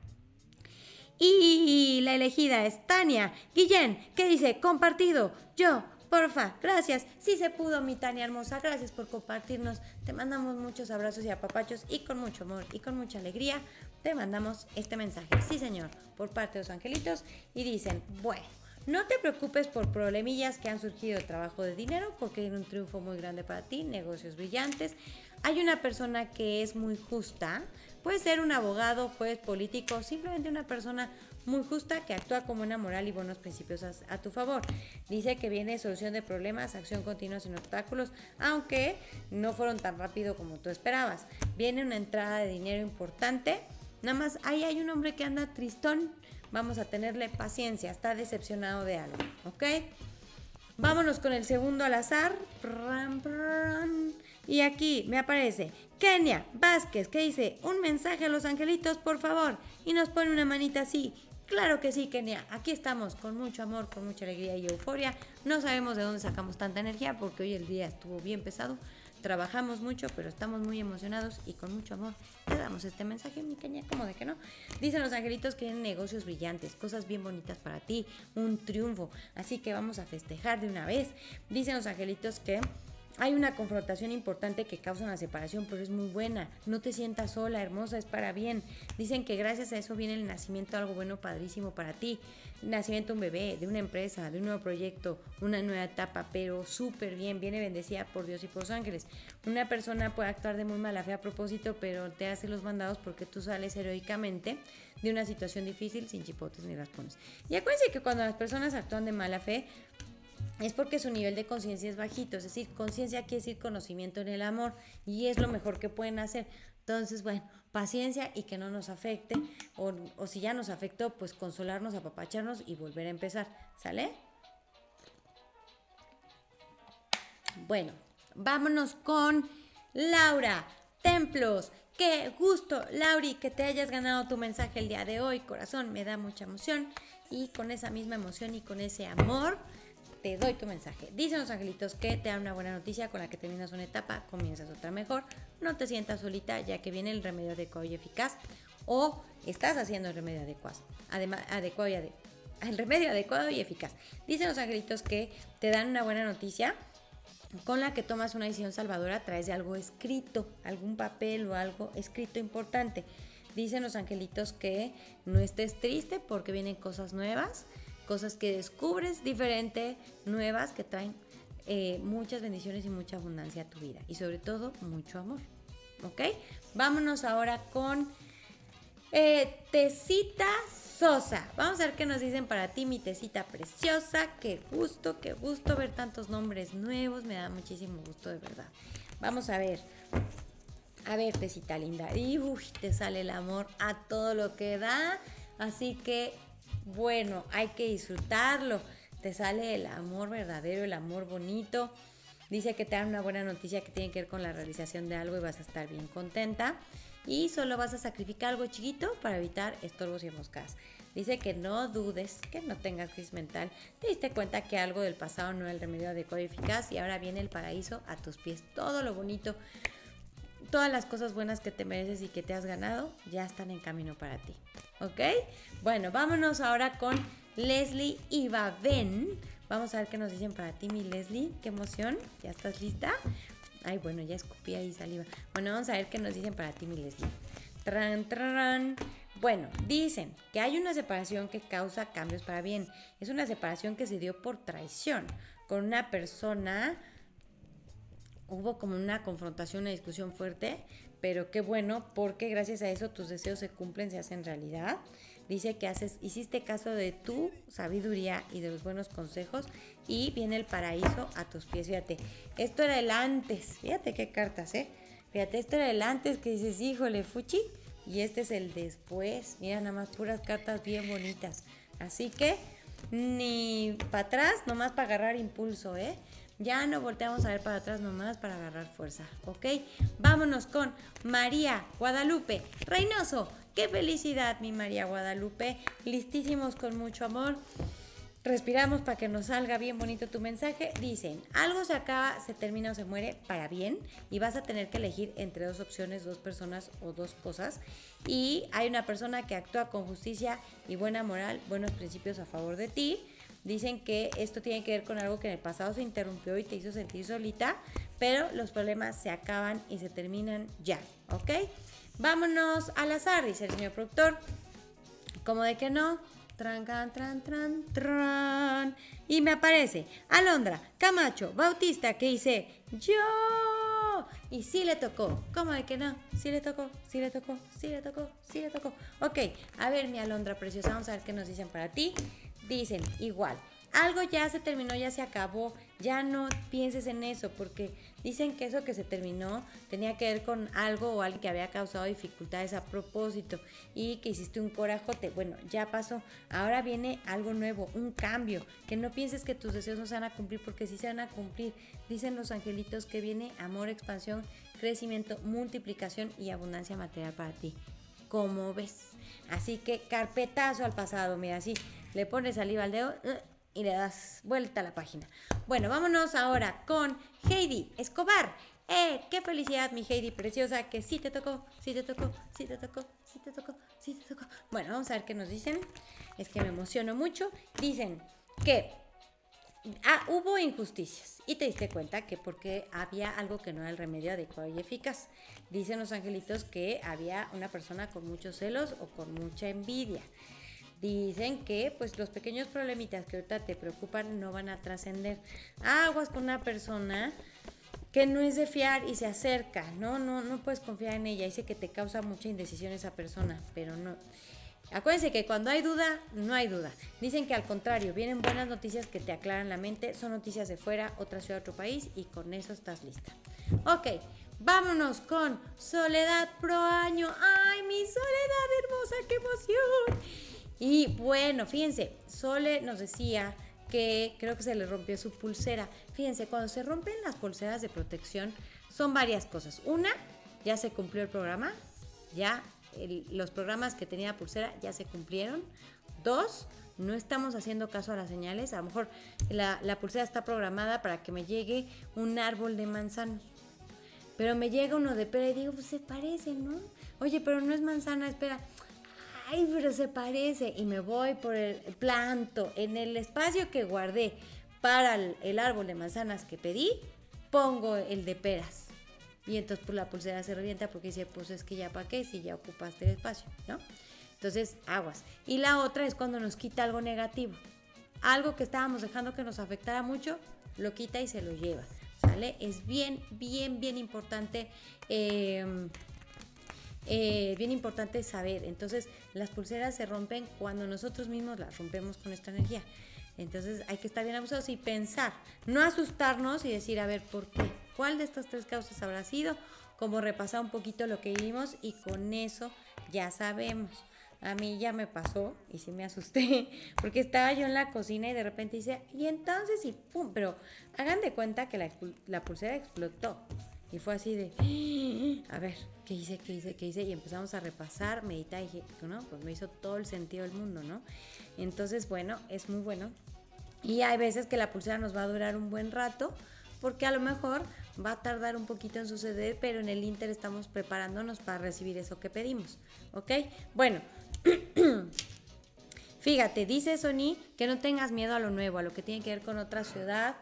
Y la elegida es Tania Guillén, que dice, compartido, yo, porfa, gracias. Sí se pudo, mi Tania hermosa, gracias por compartirnos. Te mandamos muchos abrazos y apapachos y con mucho amor y con mucha alegría te mandamos este mensaje. Sí, señor, por parte de los angelitos. Y dicen, bueno. No te preocupes por problemillas que han surgido de trabajo de dinero porque hay un triunfo muy grande para ti, negocios brillantes. Hay una persona que es muy justa, puede ser un abogado, juez, político, simplemente una persona muy justa que actúa como una moral y buenos principios a, tu favor. Dice que viene solución de problemas, acción continua sin obstáculos, aunque no fueron tan rápido como tú esperabas. Viene una entrada de dinero importante. Nada más ahí hay un hombre que anda tristón Vamos a tenerle paciencia, está decepcionado de algo, ¿ok? Vámonos con el segundo al azar. Y aquí me aparece Kenia Vázquez que dice un mensaje a los angelitos, por favor. Y nos pone una manita así. Claro que sí, Kenia. Aquí estamos con mucho amor, con mucha alegría y euforia. No sabemos de dónde sacamos tanta energía porque hoy el día estuvo bien pesado. Trabajamos mucho, pero estamos muy emocionados y con mucho amor te damos este mensaje, mi caña, como de que no. Dicen los angelitos que tienen negocios brillantes, cosas bien bonitas para ti, un triunfo. Así que vamos a festejar de una vez. Dicen los angelitos que hay una confrontación importante que causa una separación, pero es muy buena. No te sientas sola, hermosa, es para bien. Dicen que gracias a eso viene el nacimiento algo bueno, padrísimo para ti. Nacimiento un bebé, de una empresa, de un nuevo proyecto, una nueva etapa, pero súper bien, viene bendecida por Dios y por los ángeles. Una persona puede actuar de muy mala fe a propósito, pero te hace los mandados porque tú sales heroicamente de una situación difícil sin chipotes ni raspones. Y acuérdense que cuando las personas actúan de mala fe, es porque su nivel de conciencia es bajito, es decir, conciencia quiere decir conocimiento en el amor y es lo mejor que pueden hacer. Entonces, bueno, paciencia y que no nos afecte, o, o si ya nos afectó, pues consolarnos, apapacharnos y volver a empezar, ¿sale? Bueno, vámonos con Laura Templos. Qué gusto, Lauri, que te hayas ganado tu mensaje el día de hoy, corazón, me da mucha emoción y con esa misma emoción y con ese amor te doy tu mensaje. Dicen los angelitos que te dan una buena noticia con la que terminas una etapa, comienzas otra mejor. No te sientas solita ya que viene el remedio adecuado y eficaz o estás haciendo el remedio adecuado, además, adecuado y el remedio adecuado y eficaz. Dicen los angelitos que te dan una buena noticia con la que tomas una decisión salvadora a través de algo escrito, algún papel o algo escrito importante. Dicen los angelitos que no estés triste porque vienen cosas nuevas cosas que descubres diferente, nuevas, que traen eh, muchas bendiciones y mucha abundancia a tu vida. Y sobre todo, mucho amor. ¿Ok? Vámonos ahora con eh, Sosa. Vamos a ver qué nos dicen para ti, mi tecita preciosa. Qué gusto, qué gusto ver tantos nombres nuevos. Me da muchísimo gusto, de verdad. Vamos a ver. A ver, tecita linda. Y te sale el amor a todo lo que da. Así que bueno, hay que disfrutarlo. Te sale el amor verdadero, el amor bonito. Dice que te dan una buena noticia que tiene que ver con la realización de algo y vas a estar bien contenta. Y solo vas a sacrificar algo chiquito para evitar estorbos y moscas. Dice que no dudes, que no tengas crisis mental. Te diste cuenta que algo del pasado no era el remedio adecuado y eficaz y ahora viene el paraíso a tus pies. Todo lo bonito, todas las cosas buenas que te mereces y que te has ganado ya están en camino para ti. ¿Ok? Bueno, vámonos ahora con Leslie Ibaben. Vamos a ver qué nos dicen para ti, mi Leslie. Qué emoción. ¿Ya estás lista? Ay, bueno, ya escupí ahí saliva. Bueno, vamos a ver qué nos dicen para ti, mi Leslie. Tran, tran. Bueno, dicen que hay una separación que causa cambios para bien. Es una separación que se dio por traición con una persona. Hubo como una confrontación, una discusión fuerte, pero qué bueno porque gracias a eso tus deseos se cumplen, se hacen realidad. Dice que haces, hiciste caso de tu sabiduría y de los buenos consejos y viene el paraíso a tus pies. Fíjate, esto era el antes. Fíjate qué cartas, ¿eh? Fíjate, esto era el antes que dices, híjole, fuchi. Y este es el después. Mira, nada más puras cartas bien bonitas. Así que ni para atrás, nomás para agarrar impulso, ¿eh? Ya no volteamos a ver para atrás nomás para agarrar fuerza, ¿ok? Vámonos con María Guadalupe Reynoso. ¡Qué felicidad, mi María Guadalupe! Listísimos con mucho amor. Respiramos para que nos salga bien bonito tu mensaje. Dicen, algo se acaba, se termina o se muere para bien y vas a tener que elegir entre dos opciones, dos personas o dos cosas. Y hay una persona que actúa con justicia y buena moral, buenos principios a favor de ti. Dicen que esto tiene que ver con algo que en el pasado se interrumpió y te hizo sentir solita, pero los problemas se acaban y se terminan ya, ¿ok? Vámonos al azar, dice el señor productor. Como de que no, Tran, tran, tran, tran, tran. Y me aparece Alondra Camacho Bautista que dice yo. Y sí le tocó. ¿Cómo de que no? Sí le tocó, sí le tocó, sí le tocó, sí le tocó. Ok, a ver mi Alondra preciosa, vamos a ver qué nos dicen para ti. Dicen igual algo ya se terminó, ya se acabó, ya no pienses en eso, porque dicen que eso que se terminó tenía que ver con algo o alguien que había causado dificultades a propósito y que hiciste un corajote. Bueno, ya pasó, ahora viene algo nuevo, un cambio, que no pienses que tus deseos no se van a cumplir, porque sí se van a cumplir. Dicen los angelitos que viene amor, expansión, crecimiento, multiplicación y abundancia material para ti. ¿Cómo ves? Así que carpetazo al pasado, mira, así le pones saliva al dedo. Uh, y le das vuelta a la página. Bueno, vámonos ahora con Heidi Escobar. ¡Eh! ¡Qué felicidad, mi Heidi preciosa! Que sí te tocó, sí te tocó, sí te tocó, sí te tocó, sí te tocó. Bueno, vamos a ver qué nos dicen. Es que me emociono mucho. Dicen que ah, hubo injusticias y te diste cuenta que porque había algo que no era el remedio adecuado y eficaz. Dicen los angelitos que había una persona con muchos celos o con mucha envidia dicen que pues los pequeños problemitas que ahorita te preocupan no van a trascender. Aguas con una persona que no es de fiar y se acerca, ¿no? No, no puedes confiar en ella. Dice que te causa mucha indecisión esa persona, pero no. Acuérdense que cuando hay duda, no hay duda. Dicen que al contrario, vienen buenas noticias que te aclaran la mente, son noticias de fuera, otra ciudad, otro país, y con eso estás lista. Ok, vámonos con Soledad Pro Año. ¡Ay, mi Soledad hermosa, qué emoción! Y bueno, fíjense, Sole nos decía que creo que se le rompió su pulsera. Fíjense, cuando se rompen las pulseras de protección son varias cosas. Una, ya se cumplió el programa, ya los programas que tenía pulsera ya se cumplieron. Dos, no estamos haciendo caso a las señales. A lo mejor la, la pulsera está programada para que me llegue un árbol de manzanos. Pero me llega uno de pera y digo, pues se parece, ¿no? Oye, pero no es manzana, espera ay, pero se parece, y me voy por el planto en el espacio que guardé para el, árbol de manzanas que pedí, pongo el de peras. Y entonces pues, la pulsera se revienta porque dice, pues es que ya para qué si ya ocupaste el espacio, ¿no? Entonces, aguas. Y la otra es cuando nos quita algo negativo. Algo que estábamos dejando que nos afectara mucho, lo quita y se lo lleva. ¿Sale? Es bien, bien, bien importante. Eh, eh, bien importante saber. Entonces, las pulseras se rompen cuando nosotros mismos las rompemos con esta energía. Entonces, hay que estar bien abusados y pensar, no asustarnos y decir, a ver, ¿por qué? ¿Cuál de estas tres causas habrá sido? Como repasar un poquito lo que vimos y con eso ya sabemos. A mí ya me pasó y sí me asusté porque estaba yo en la cocina y de repente dice, y entonces y pum, pero hagan de cuenta que la, la pulsera explotó. Y fue así de, a ver, ¿qué hice, qué hice, qué hice? Y empezamos a repasar, meditar y dije, no, pues me hizo todo el sentido del mundo, ¿no? Entonces, bueno, es muy bueno. Y hay veces que la pulsera nos va a durar un buen rato, porque a lo mejor va a tardar un poquito en suceder, pero en el Inter estamos preparándonos para recibir eso que pedimos, ¿ok? Bueno. Fíjate, dice Sony que no tengas miedo a lo nuevo, a lo que tiene que ver con otra ciudad,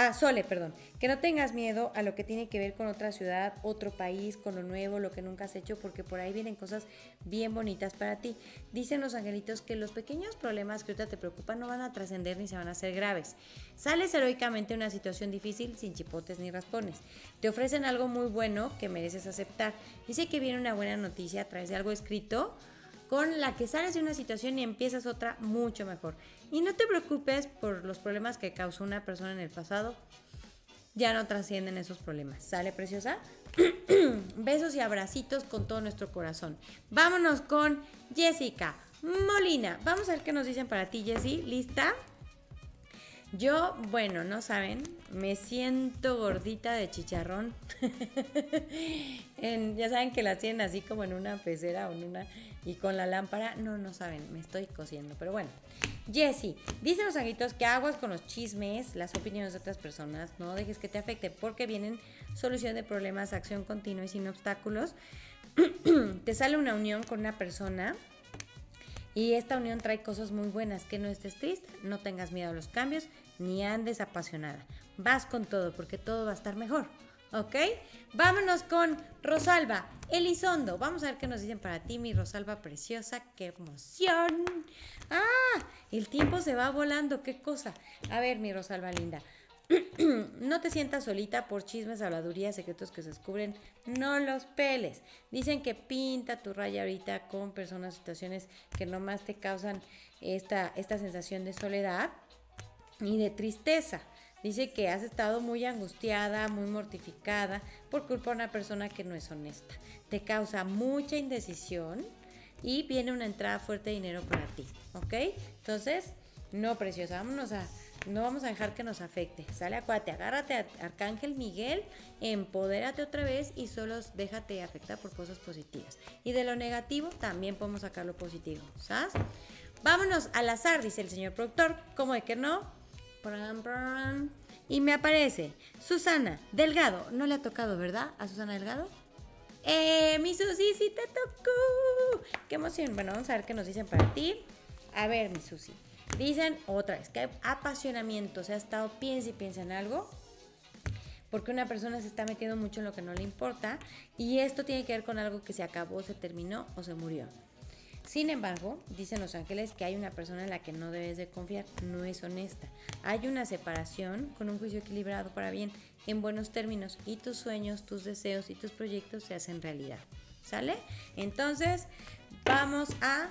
Ah, Sole, perdón. Que no tengas miedo a lo que tiene que ver con otra ciudad, otro país, con lo nuevo, lo que nunca has hecho, porque por ahí vienen cosas bien bonitas para ti. Dicen los angelitos que los pequeños problemas que ahorita te preocupan no van a trascender ni se van a hacer graves. Sales heroicamente de una situación difícil sin chipotes ni raspones. Te ofrecen algo muy bueno que mereces aceptar. Dice que viene una buena noticia a través de algo escrito con la que sales de una situación y empiezas otra mucho mejor. Y no te preocupes por los problemas que causó una persona en el pasado. Ya no trascienden esos problemas. ¿Sale, preciosa? Besos y abracitos con todo nuestro corazón. Vámonos con Jessica Molina. Vamos a ver qué nos dicen para ti, Jessie. ¿Lista? Yo, bueno, no saben, me siento gordita de chicharrón. ya saben que las tienen así como en una pecera o en una y con la lámpara. No, no saben, me estoy cociendo. Pero bueno, Jessie, dicen los aguitos que aguas con los chismes, las opiniones de otras personas, no dejes que te afecte porque vienen solución de problemas, acción continua y sin obstáculos. te sale una unión con una persona y esta unión trae cosas muy buenas, que no estés triste, no tengas miedo a los cambios, ni andes apasionada. Vas con todo, porque todo va a estar mejor. ¿Ok? Vámonos con Rosalba, Elizondo. Vamos a ver qué nos dicen para ti, mi Rosalba preciosa. ¡Qué emoción! ¡Ah! El tiempo se va volando, qué cosa. A ver, mi Rosalba linda. no te sientas solita por chismes, habladurías, secretos que se descubren. No los peles. Dicen que pinta tu raya ahorita con personas, situaciones que nomás te causan esta, esta sensación de soledad y de tristeza. Dice que has estado muy angustiada, muy mortificada por culpa de una persona que no es honesta. Te causa mucha indecisión y viene una entrada fuerte de dinero para ti. ¿Ok? Entonces, no, preciosa, vámonos a no vamos a dejar que nos afecte. Sale, acuate, agárrate a Arcángel Miguel, empodérate otra vez y solo déjate afectar por cosas positivas. Y de lo negativo también podemos sacar lo positivo, ¿sabes? Vámonos al azar, dice el señor productor. ¿Cómo de que no? Y me aparece Susana Delgado. No le ha tocado, ¿verdad? A Susana Delgado. Eh, mi Susi, sí te tocó. Qué emoción. Bueno, vamos a ver qué nos dicen para ti. A ver, mi Susi. Dicen otra vez que hay apasionamiento, se ha estado piensa y piensa en algo, porque una persona se está metiendo mucho en lo que no le importa y esto tiene que ver con algo que se acabó, se terminó o se murió. Sin embargo, dicen los ángeles que hay una persona en la que no debes de confiar, no es honesta. Hay una separación con un juicio equilibrado para bien, en buenos términos, y tus sueños, tus deseos y tus proyectos se hacen realidad. ¿Sale? Entonces, vamos a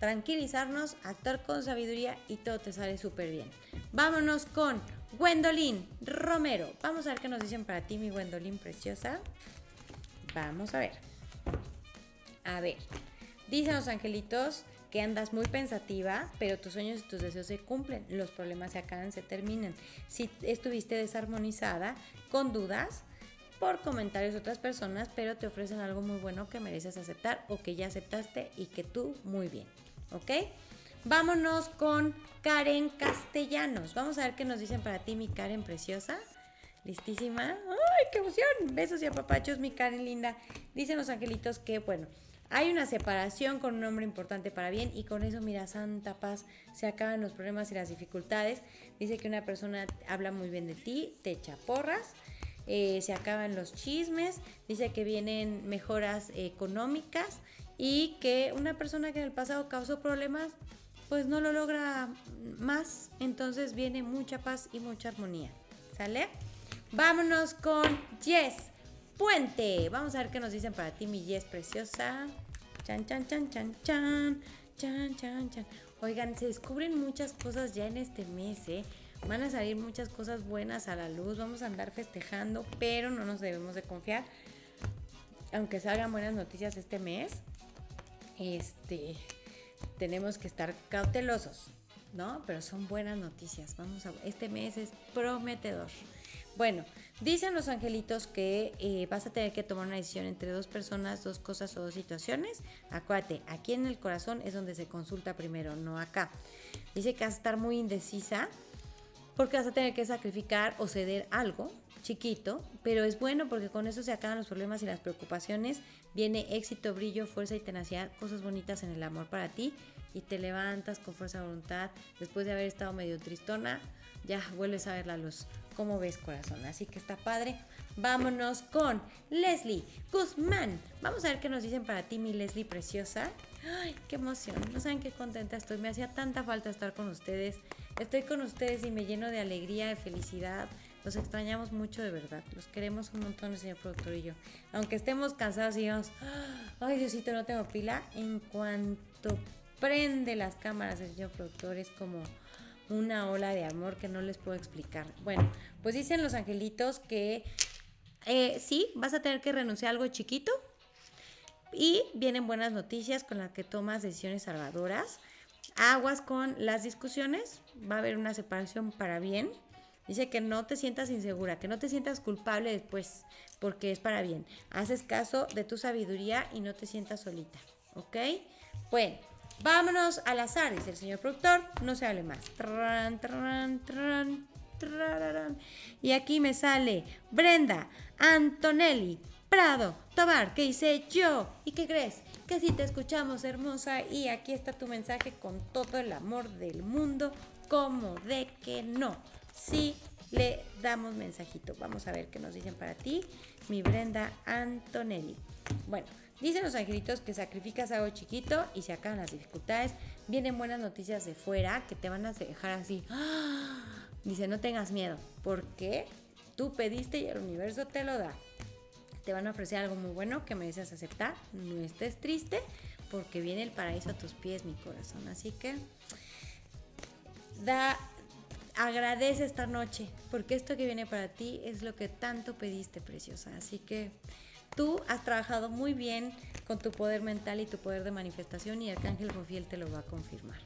tranquilizarnos, actuar con sabiduría y todo te sale súper bien. Vámonos con Gwendolyn Romero. Vamos a ver qué nos dicen para ti, mi Gwendolyn preciosa. Vamos a ver. A ver. Dicen los angelitos que andas muy pensativa, pero tus sueños y tus deseos se cumplen, los problemas se acaban, se terminan. Si estuviste desarmonizada, con dudas, por comentarios de otras personas, pero te ofrecen algo muy bueno que mereces aceptar o que ya aceptaste y que tú muy bien. ¿Ok? Vámonos con Karen Castellanos. Vamos a ver qué nos dicen para ti, mi Karen preciosa. ¿Listísima? ¡Ay, qué emoción! Besos y apapachos, mi Karen linda. Dicen los angelitos que, bueno, hay una separación con un hombre importante para bien y con eso, mira, santa paz, se acaban los problemas y las dificultades. Dice que una persona habla muy bien de ti, te echa porras, eh, se acaban los chismes, dice que vienen mejoras económicas y que una persona que en el pasado causó problemas, pues no lo logra más, entonces viene mucha paz y mucha armonía. ¿Sale? Vámonos con Jess Puente. Vamos a ver qué nos dicen para ti, mi Jess preciosa. Chan, chan, chan, chan, chan. Chan, chan, chan. Oigan, se descubren muchas cosas ya en este mes, ¿eh? Van a salir muchas cosas buenas a la luz, vamos a andar festejando, pero no nos debemos de confiar. Aunque salgan buenas noticias este mes, este, tenemos que estar cautelosos, ¿no? Pero son buenas noticias. Vamos a, este mes es prometedor. Bueno, dicen los angelitos que eh, vas a tener que tomar una decisión entre dos personas, dos cosas o dos situaciones. Acuérdate, aquí en el corazón es donde se consulta primero, no acá. Dice que vas a estar muy indecisa porque vas a tener que sacrificar o ceder algo chiquito, pero es bueno porque con eso se acaban los problemas y las preocupaciones. Viene éxito, brillo, fuerza y tenacidad, cosas bonitas en el amor para ti y te levantas con fuerza de voluntad. Después de haber estado medio tristona, ya vuelves a ver la luz. ¿Cómo ves, corazón? Así que está padre. Vámonos con Leslie Guzmán. Vamos a ver qué nos dicen para ti, mi Leslie preciosa. Ay, qué emoción. No saben qué contenta estoy. Me hacía tanta falta estar con ustedes. Estoy con ustedes y me lleno de alegría, de felicidad. Los extrañamos mucho de verdad. Los queremos un montón el señor productor y yo. Aunque estemos cansados y digamos, ay Diosito, no tengo pila. En cuanto prende las cámaras el señor productor es como una ola de amor que no les puedo explicar. Bueno, pues dicen los angelitos que eh, sí, vas a tener que renunciar a algo chiquito Y vienen buenas noticias con las que tomas decisiones salvadoras. Aguas con las discusiones, va a haber una separación para bien. Dice que no te sientas insegura, que no te sientas culpable después, porque es para bien. Haces caso de tu sabiduría y no te sientas solita, ¿ok? Bueno, vámonos al azar, dice el señor productor, no se hable más. Y aquí me sale Brenda, Antonelli, Prado, Tobar, ¿qué hice yo? ¿Y qué crees? Que si te escuchamos, hermosa, y aquí está tu mensaje con todo el amor del mundo, como de que no. Sí, le damos mensajito. Vamos a ver qué nos dicen para ti, mi Brenda Antonelli. Bueno, dicen los angelitos que sacrificas algo chiquito y se acaban las dificultades. Vienen buenas noticias de fuera que te van a dejar así. Dice, no tengas miedo, porque tú pediste y el universo te lo da te van a ofrecer algo muy bueno que mereces aceptar. No estés triste porque viene el paraíso a tus pies, mi corazón. Así que da, agradece esta noche porque esto que viene para ti es lo que tanto pediste, preciosa. Así que tú has trabajado muy bien con tu poder mental y tu poder de manifestación y Arcángel Jofiel te lo va a confirmar.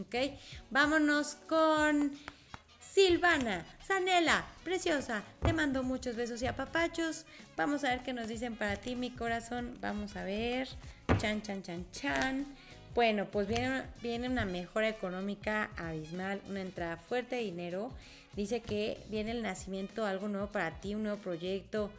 ¿Ok? Vámonos con Silvana, Sanela, preciosa, te mando muchos besos y apapachos. Vamos a ver qué nos dicen para ti, mi corazón. Vamos a ver. Chan, chan, chan, chan. Bueno, pues viene, viene una mejora económica abismal, una entrada fuerte de dinero. Dice que viene el nacimiento, algo nuevo para ti, un nuevo proyecto,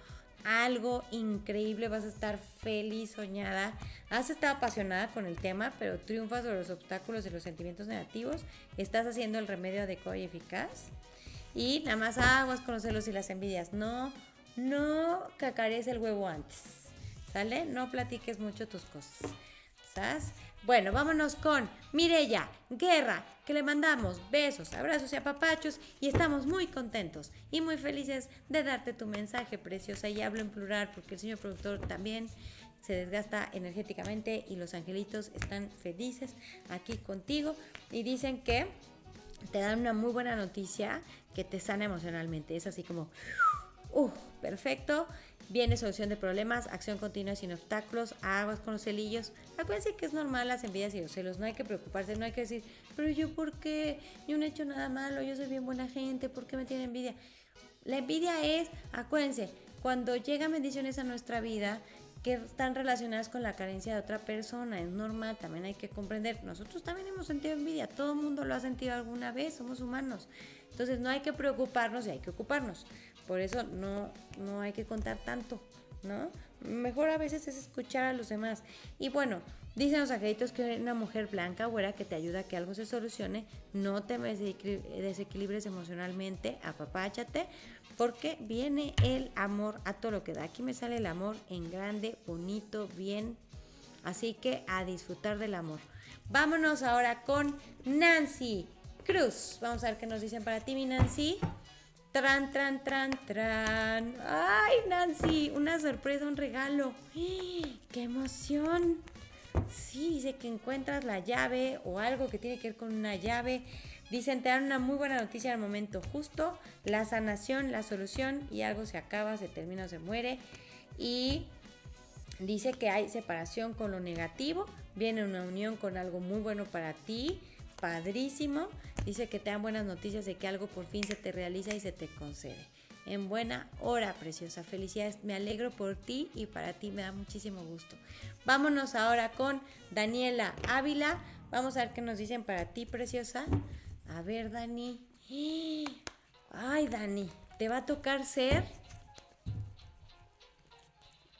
algo increíble, vas a estar feliz, soñada. Has estado apasionada con el tema, pero triunfas sobre los obstáculos y los sentimientos negativos. Estás haciendo el remedio adecuado y eficaz. Y nada más aguas con los celos y las envidias. No, no cacarees el huevo antes. ¿Sale? No platiques mucho tus cosas. ¿Sabes? Bueno, vámonos con Mirella Guerra, que le mandamos besos, abrazos y apapachos y estamos muy contentos y muy felices de darte tu mensaje preciosa y hablo en plural porque el señor productor también se desgasta energéticamente y los angelitos están felices aquí contigo y dicen que te dan una muy buena noticia que te sana emocionalmente. Es así como, uh, perfecto. Viene solución de problemas, acción continua sin obstáculos, aguas con los celillos. Acuérdense que es normal las envidias y los celos, no hay que preocuparse, no hay que decir, pero yo por qué, yo no he hecho nada malo, yo soy bien buena gente, ¿por qué me tiene envidia? La envidia es, acuérdense, cuando llegan bendiciones a nuestra vida, que están relacionadas con la carencia de otra persona. Es normal, también hay que comprender. Nosotros también hemos sentido envidia, todo el mundo lo ha sentido alguna vez, somos humanos. Entonces no hay que preocuparnos y hay que ocuparnos. Por eso no, no hay que contar tanto, ¿no? Mejor a veces es escuchar a los demás. Y bueno, dicen los angelitos que una mujer blanca, güera, que te ayuda a que algo se solucione, no te desequilibres emocionalmente, apapáchate porque viene el amor a todo lo que da. Aquí me sale el amor en grande, bonito, bien. Así que a disfrutar del amor. Vámonos ahora con Nancy Cruz. Vamos a ver qué nos dicen para ti, mi Nancy. Tran, tran, tran, tran. Ay, Nancy, una sorpresa, un regalo. ¡Qué emoción! Sí, dice que encuentras la llave o algo que tiene que ver con una llave Dicen, te dan una muy buena noticia al momento justo, la sanación, la solución y algo se acaba, se termina o se muere. Y dice que hay separación con lo negativo, viene una unión con algo muy bueno para ti, padrísimo. Dice que te dan buenas noticias de que algo por fin se te realiza y se te concede. En buena hora, preciosa. Felicidades, me alegro por ti y para ti me da muchísimo gusto. Vámonos ahora con Daniela Ávila. Vamos a ver qué nos dicen para ti, preciosa. A ver, Dani. Ay, Dani, te va a tocar ser,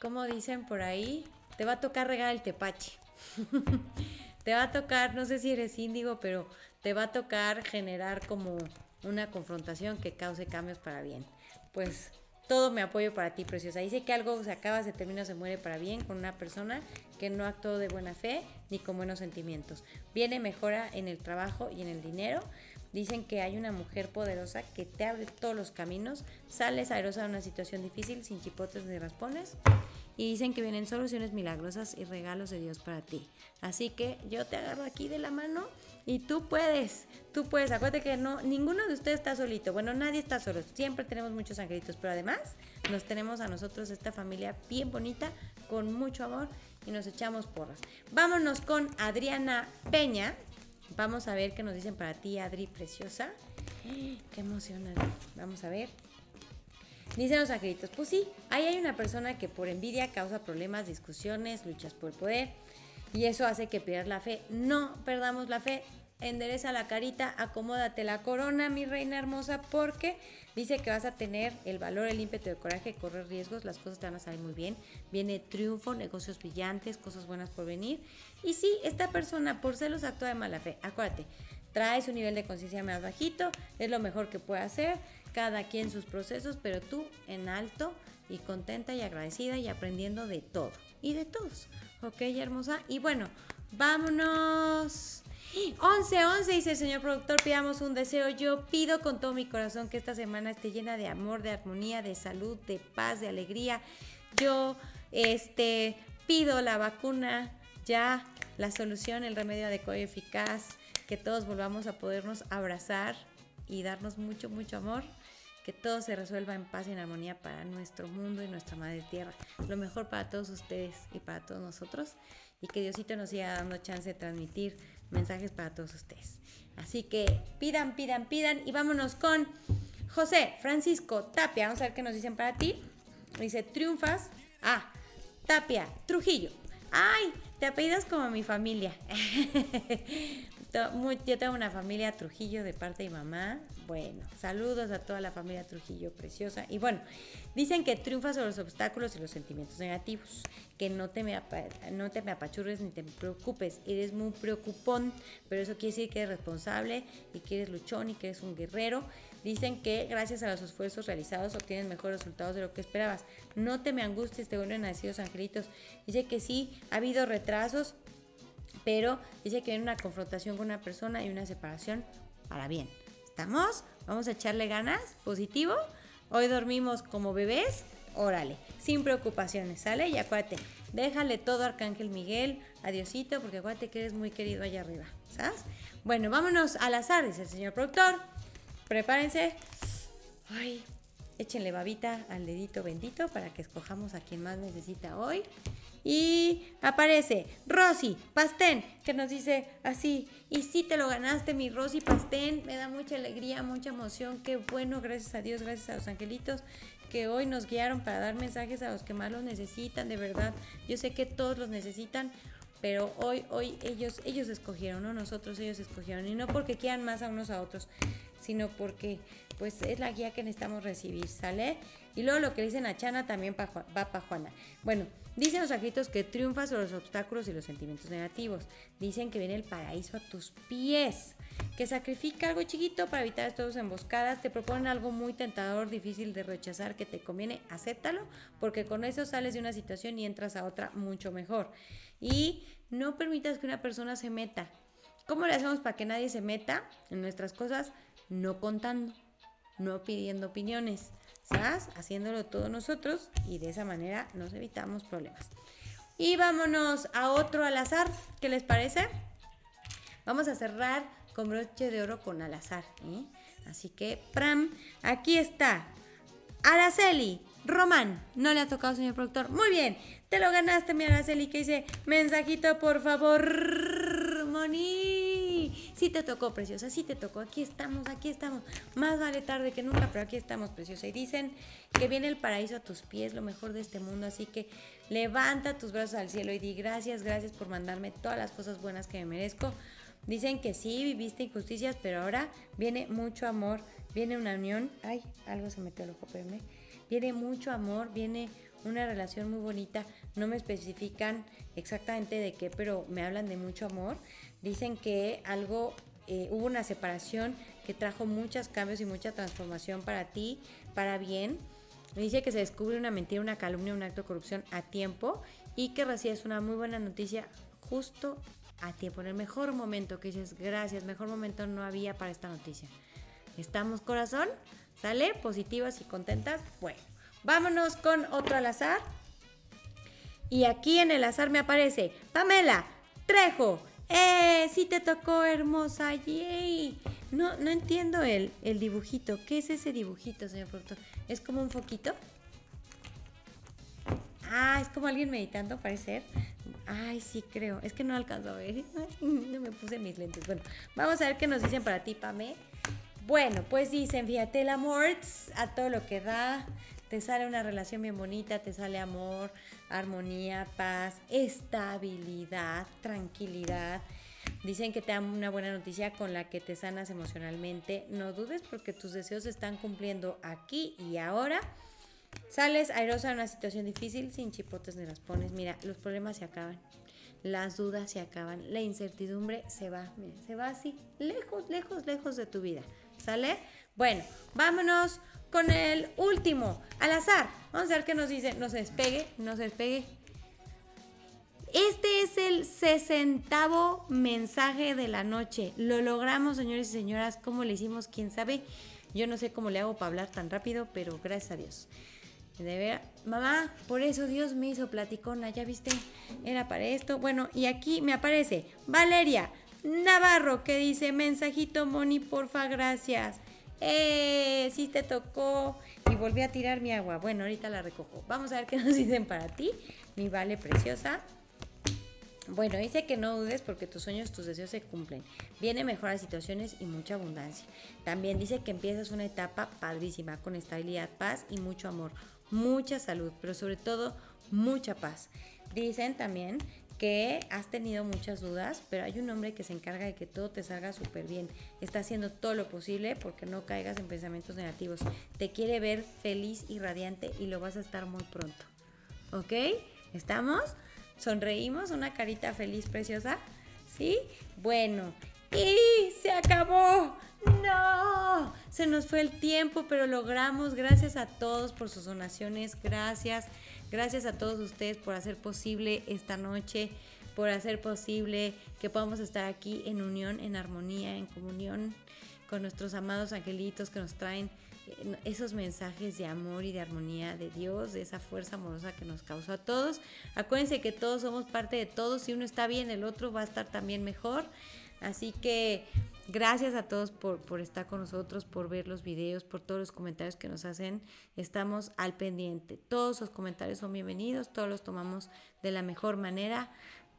¿cómo dicen por ahí? Te va a tocar regar el tepache. te va a tocar, no sé si eres índigo, pero te va a tocar generar como una confrontación que cause cambios para bien. Pues todo mi apoyo para ti, preciosa. Dice que algo se acaba, se termina, se muere para bien con una persona que no actuó de buena fe ni con buenos sentimientos. Viene mejora en el trabajo y en el dinero. Dicen que hay una mujer poderosa que te abre todos los caminos, sales airosa de una situación difícil sin chipotes ni raspones. Y dicen que vienen soluciones milagrosas y regalos de Dios para ti. Así que yo te agarro aquí de la mano y tú puedes, tú puedes. Acuérdate que no, ninguno de ustedes está solito. Bueno, nadie está solo. Siempre tenemos muchos angelitos, pero además nos tenemos a nosotros esta familia bien bonita, con mucho amor y nos echamos porras. Vámonos con Adriana Peña. Vamos a ver qué nos dicen para ti, Adri, preciosa. Qué emoción, Vamos a ver. Dicen los angelitos, pues sí, ahí hay una persona que por envidia causa problemas, discusiones, luchas por poder y eso hace que pierdas la fe. No perdamos la fe, endereza la carita, acomódate la corona, mi reina hermosa, porque dice que vas a tener el valor, el ímpetu, el coraje, correr riesgos, las cosas te van a salir muy bien. Viene triunfo, negocios brillantes, cosas buenas por venir. Y sí, esta persona por celos actúa de mala fe. Acuérdate, trae su nivel de conciencia más bajito, es lo mejor que puede hacer, cada quien sus procesos, pero tú en alto y contenta y agradecida y aprendiendo de todo y de todos. Ok, hermosa. Y bueno, vámonos. 11, 11, dice el señor productor, pidamos un deseo. Yo pido con todo mi corazón que esta semana esté llena de amor, de armonía, de salud, de paz, de alegría. Yo este, pido la vacuna, ya la solución, el remedio adecuado y eficaz, que todos volvamos a podernos abrazar y darnos mucho, mucho amor. Que todo se resuelva en paz y en armonía para nuestro mundo y nuestra madre tierra. Lo mejor para todos ustedes y para todos nosotros. Y que Diosito nos siga dando chance de transmitir mensajes para todos ustedes. Así que pidan, pidan, pidan y vámonos con José Francisco Tapia. Vamos a ver qué nos dicen para ti. Dice, triunfas. Ah, Tapia, Trujillo. Ay, te apellidas como mi familia. Yo tengo una familia Trujillo de parte de mi mamá. Bueno, saludos a toda la familia Trujillo preciosa. Y bueno, dicen que triunfas sobre los obstáculos y los sentimientos negativos. Que no te, me no te me apachurres ni te preocupes. Eres muy preocupón, pero eso quiere decir que eres responsable y que eres luchón y que eres un guerrero. Dicen que gracias a los esfuerzos realizados obtienes mejores resultados de lo que esperabas. No te me angusties, te vuelven nacidos angelitos. Dice que sí, ha habido retrasos, pero dice que viene una confrontación con una persona y una separación para bien. ¿Estamos? Vamos a echarle ganas, positivo. Hoy dormimos como bebés, órale, sin preocupaciones, ¿sale? Y acuérdate, déjale todo Arcángel Miguel, adiosito, porque acuérdate que eres muy querido allá arriba, ¿sabes? Bueno, vámonos al azar, dice el señor productor. Prepárense. Ay, échenle babita al dedito bendito para que escojamos a quien más necesita hoy. Y aparece Rosy Pastén, que nos dice así, y si te lo ganaste, mi Rosy Pastén, me da mucha alegría, mucha emoción, qué bueno, gracias a Dios, gracias a los angelitos que hoy nos guiaron para dar mensajes a los que más los necesitan, de verdad. Yo sé que todos los necesitan, pero hoy, hoy ellos, ellos escogieron, no nosotros, ellos escogieron, y no porque quieran más a unos a otros, sino porque pues es la guía que necesitamos recibir, ¿sale? Y luego lo que dicen a Chana también va para Juana. Bueno, dicen los agitos que triunfas sobre los obstáculos y los sentimientos negativos. Dicen que viene el paraíso a tus pies. Que sacrifica algo chiquito para evitar todas emboscadas. Te proponen algo muy tentador, difícil de rechazar, que te conviene, acéptalo, porque con eso sales de una situación y entras a otra mucho mejor. Y no permitas que una persona se meta. ¿Cómo le hacemos para que nadie se meta en nuestras cosas? No contando no pidiendo opiniones, ¿sabes? Haciéndolo todos nosotros y de esa manera nos evitamos problemas. Y vámonos a otro al azar, ¿qué les parece? Vamos a cerrar con broche de oro con al azar. ¿eh? Así que, Pram, aquí está. Araceli, Román, no le ha tocado, señor productor. Muy bien, te lo ganaste, mi Araceli, que dice, mensajito, por favor, Moni. Sí te tocó, preciosa, sí te tocó. Aquí estamos, aquí estamos. Más vale tarde que nunca, pero aquí estamos, preciosa. Y dicen que viene el paraíso a tus pies, lo mejor de este mundo. Así que levanta tus brazos al cielo y di gracias, gracias por mandarme todas las cosas buenas que me merezco. Dicen que sí, viviste injusticias, pero ahora viene mucho amor, viene una unión. Ay, algo se metió al ojo, espérame. Viene mucho amor, viene una relación muy bonita. No me especifican exactamente de qué, pero me hablan de mucho amor. Dicen que algo, eh, hubo una separación que trajo muchos cambios y mucha transformación para ti, para bien. Dice que se descubre una mentira, una calumnia, un acto de corrupción a tiempo y que recibes una muy buena noticia justo a tiempo, en el mejor momento, que dices, gracias, mejor momento no había para esta noticia. ¿Estamos corazón? ¿Sale? Positivas y contentas. Bueno, vámonos con otro al azar. Y aquí en el azar me aparece Pamela Trejo. ¡Eh! Sí te tocó, hermosa. ¡Yay! No, no entiendo el, el dibujito. ¿Qué es ese dibujito, señor productor? ¿Es como un foquito? Ah, es como alguien meditando, parece Ay, sí, creo. Es que no alcanzo a ver. No me puse mis lentes. Bueno, vamos a ver qué nos dicen para ti, Pame. Bueno, pues dicen, fíjate, el amor a todo lo que da. Te sale una relación bien bonita, te sale amor, armonía, paz, estabilidad, tranquilidad. Dicen que te dan una buena noticia con la que te sanas emocionalmente. No dudes porque tus deseos se están cumpliendo aquí y ahora. Sales airosa en una situación difícil, sin chipotes ni las pones. Mira, los problemas se acaban, las dudas se acaban, la incertidumbre se va, se va así, lejos, lejos, lejos de tu vida. ¿Sale? Bueno, vámonos con el último, al azar. Vamos a ver qué nos dice. No se despegue, no se despegue. Este es el sesentavo mensaje de la noche. Lo logramos, señores y señoras. ¿Cómo le hicimos? ¿Quién sabe? Yo no sé cómo le hago para hablar tan rápido, pero gracias a Dios. De ver, mamá, por eso Dios me hizo platicona, ya viste, era para esto. Bueno, y aquí me aparece Valeria Navarro que dice, mensajito Moni, porfa, gracias. Eh, sí te tocó y volví a tirar mi agua. Bueno, ahorita la recojo. Vamos a ver qué nos dicen para ti, mi vale preciosa. Bueno, dice que no dudes porque tus sueños, tus deseos se cumplen. Viene mejoras situaciones y mucha abundancia. También dice que empiezas una etapa padrísima con estabilidad, paz y mucho amor mucha salud, pero sobre todo mucha paz. Dicen también que has tenido muchas dudas, pero hay un hombre que se encarga de que todo te salga súper bien. Está haciendo todo lo posible porque no caigas en pensamientos negativos. Te quiere ver feliz y radiante y lo vas a estar muy pronto. ¿Ok? ¿Estamos? ¿Sonreímos? ¿Una carita feliz, preciosa? ¿Sí? Bueno, y se acabó. No, se nos fue el tiempo, pero logramos. Gracias a todos por sus donaciones. Gracias. Gracias a todos ustedes por hacer posible esta noche, por hacer posible que podamos estar aquí en unión, en armonía, en comunión con nuestros amados angelitos que nos traen eh, esos mensajes de amor y de armonía de Dios, de esa fuerza amorosa que nos causó a todos. Acuérdense que todos somos parte de todos. Si uno está bien, el otro va a estar también mejor. Así que gracias a todos por, estar con nosotros, por ver los videos, por todos los comentarios que nos hacen. Estamos al pendiente. Todos los comentarios son bienvenidos, todos los tomamos de la mejor manera.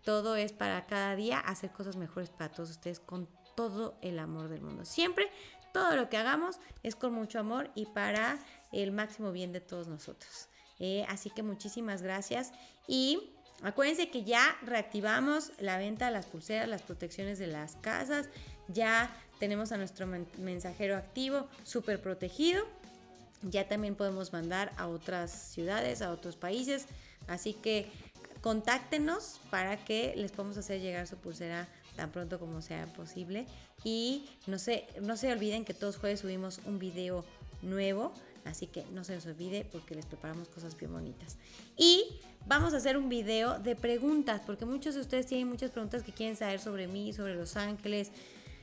Todo es para cada día hacer cosas mejores para todos ustedes con todo el amor del mundo. Siempre todo lo que hagamos es con mucho amor y para el máximo bien de todos nosotros. Eh, así que muchísimas gracias y Acuérdense que ya reactivamos la venta de las pulseras, las protecciones de las casas. Ya tenemos a nuestro mensajero activo, súper protegido. Ya también podemos mandar a otras ciudades, a otros países. Así que contáctenos para que les podamos hacer llegar su pulsera tan pronto como sea posible. Y no se, no se olviden que todos jueves subimos un video nuevo. Así que no se les olvide porque les preparamos cosas bien bonitas. Y vamos a hacer un video de preguntas, porque muchos de ustedes tienen muchas preguntas que quieren saber sobre mí, sobre Los Ángeles,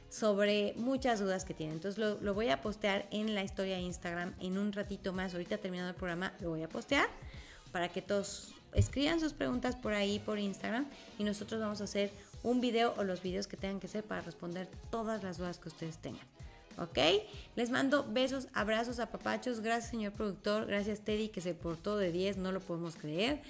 sobre muchas dudas que tienen. Entonces lo, voy a postear en la historia de Instagram en un ratito más. Ahorita terminando el programa lo voy a postear para que todos escriban sus preguntas por ahí, por Instagram, y nosotros vamos a hacer un video o los videos que tengan que ser para responder todas las dudas que ustedes tengan. ¿ok? Les mando besos, abrazos, apapachos. Gracias, señor productor. Gracias, Teddy, que se portó de 10. No lo podemos creer,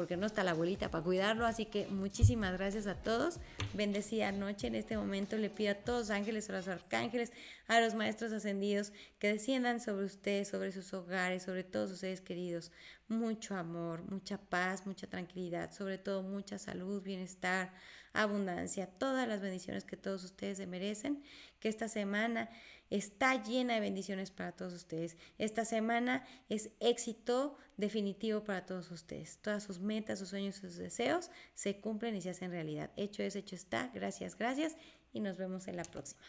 porque no está la abuelita para cuidarlo. Así que muchísimas gracias a todos. Bendecida noche. En este momento le pido a todos los ángeles, a los arcángeles, a los maestros ascendidos, que desciendan sobre ustedes, sobre sus hogares, sobre todos sus seres queridos. Mucho amor, mucha paz, mucha tranquilidad, sobre todo mucha salud, bienestar, abundancia, todas las bendiciones que todos ustedes se merecen. Que esta semana está llena de bendiciones para todos ustedes. Esta semana es éxito definitivo para todos ustedes. Todas sus metas, sus sueños, sus deseos se cumplen y se hacen realidad. Hecho es, hecho está. Gracias, gracias y nos vemos en la próxima.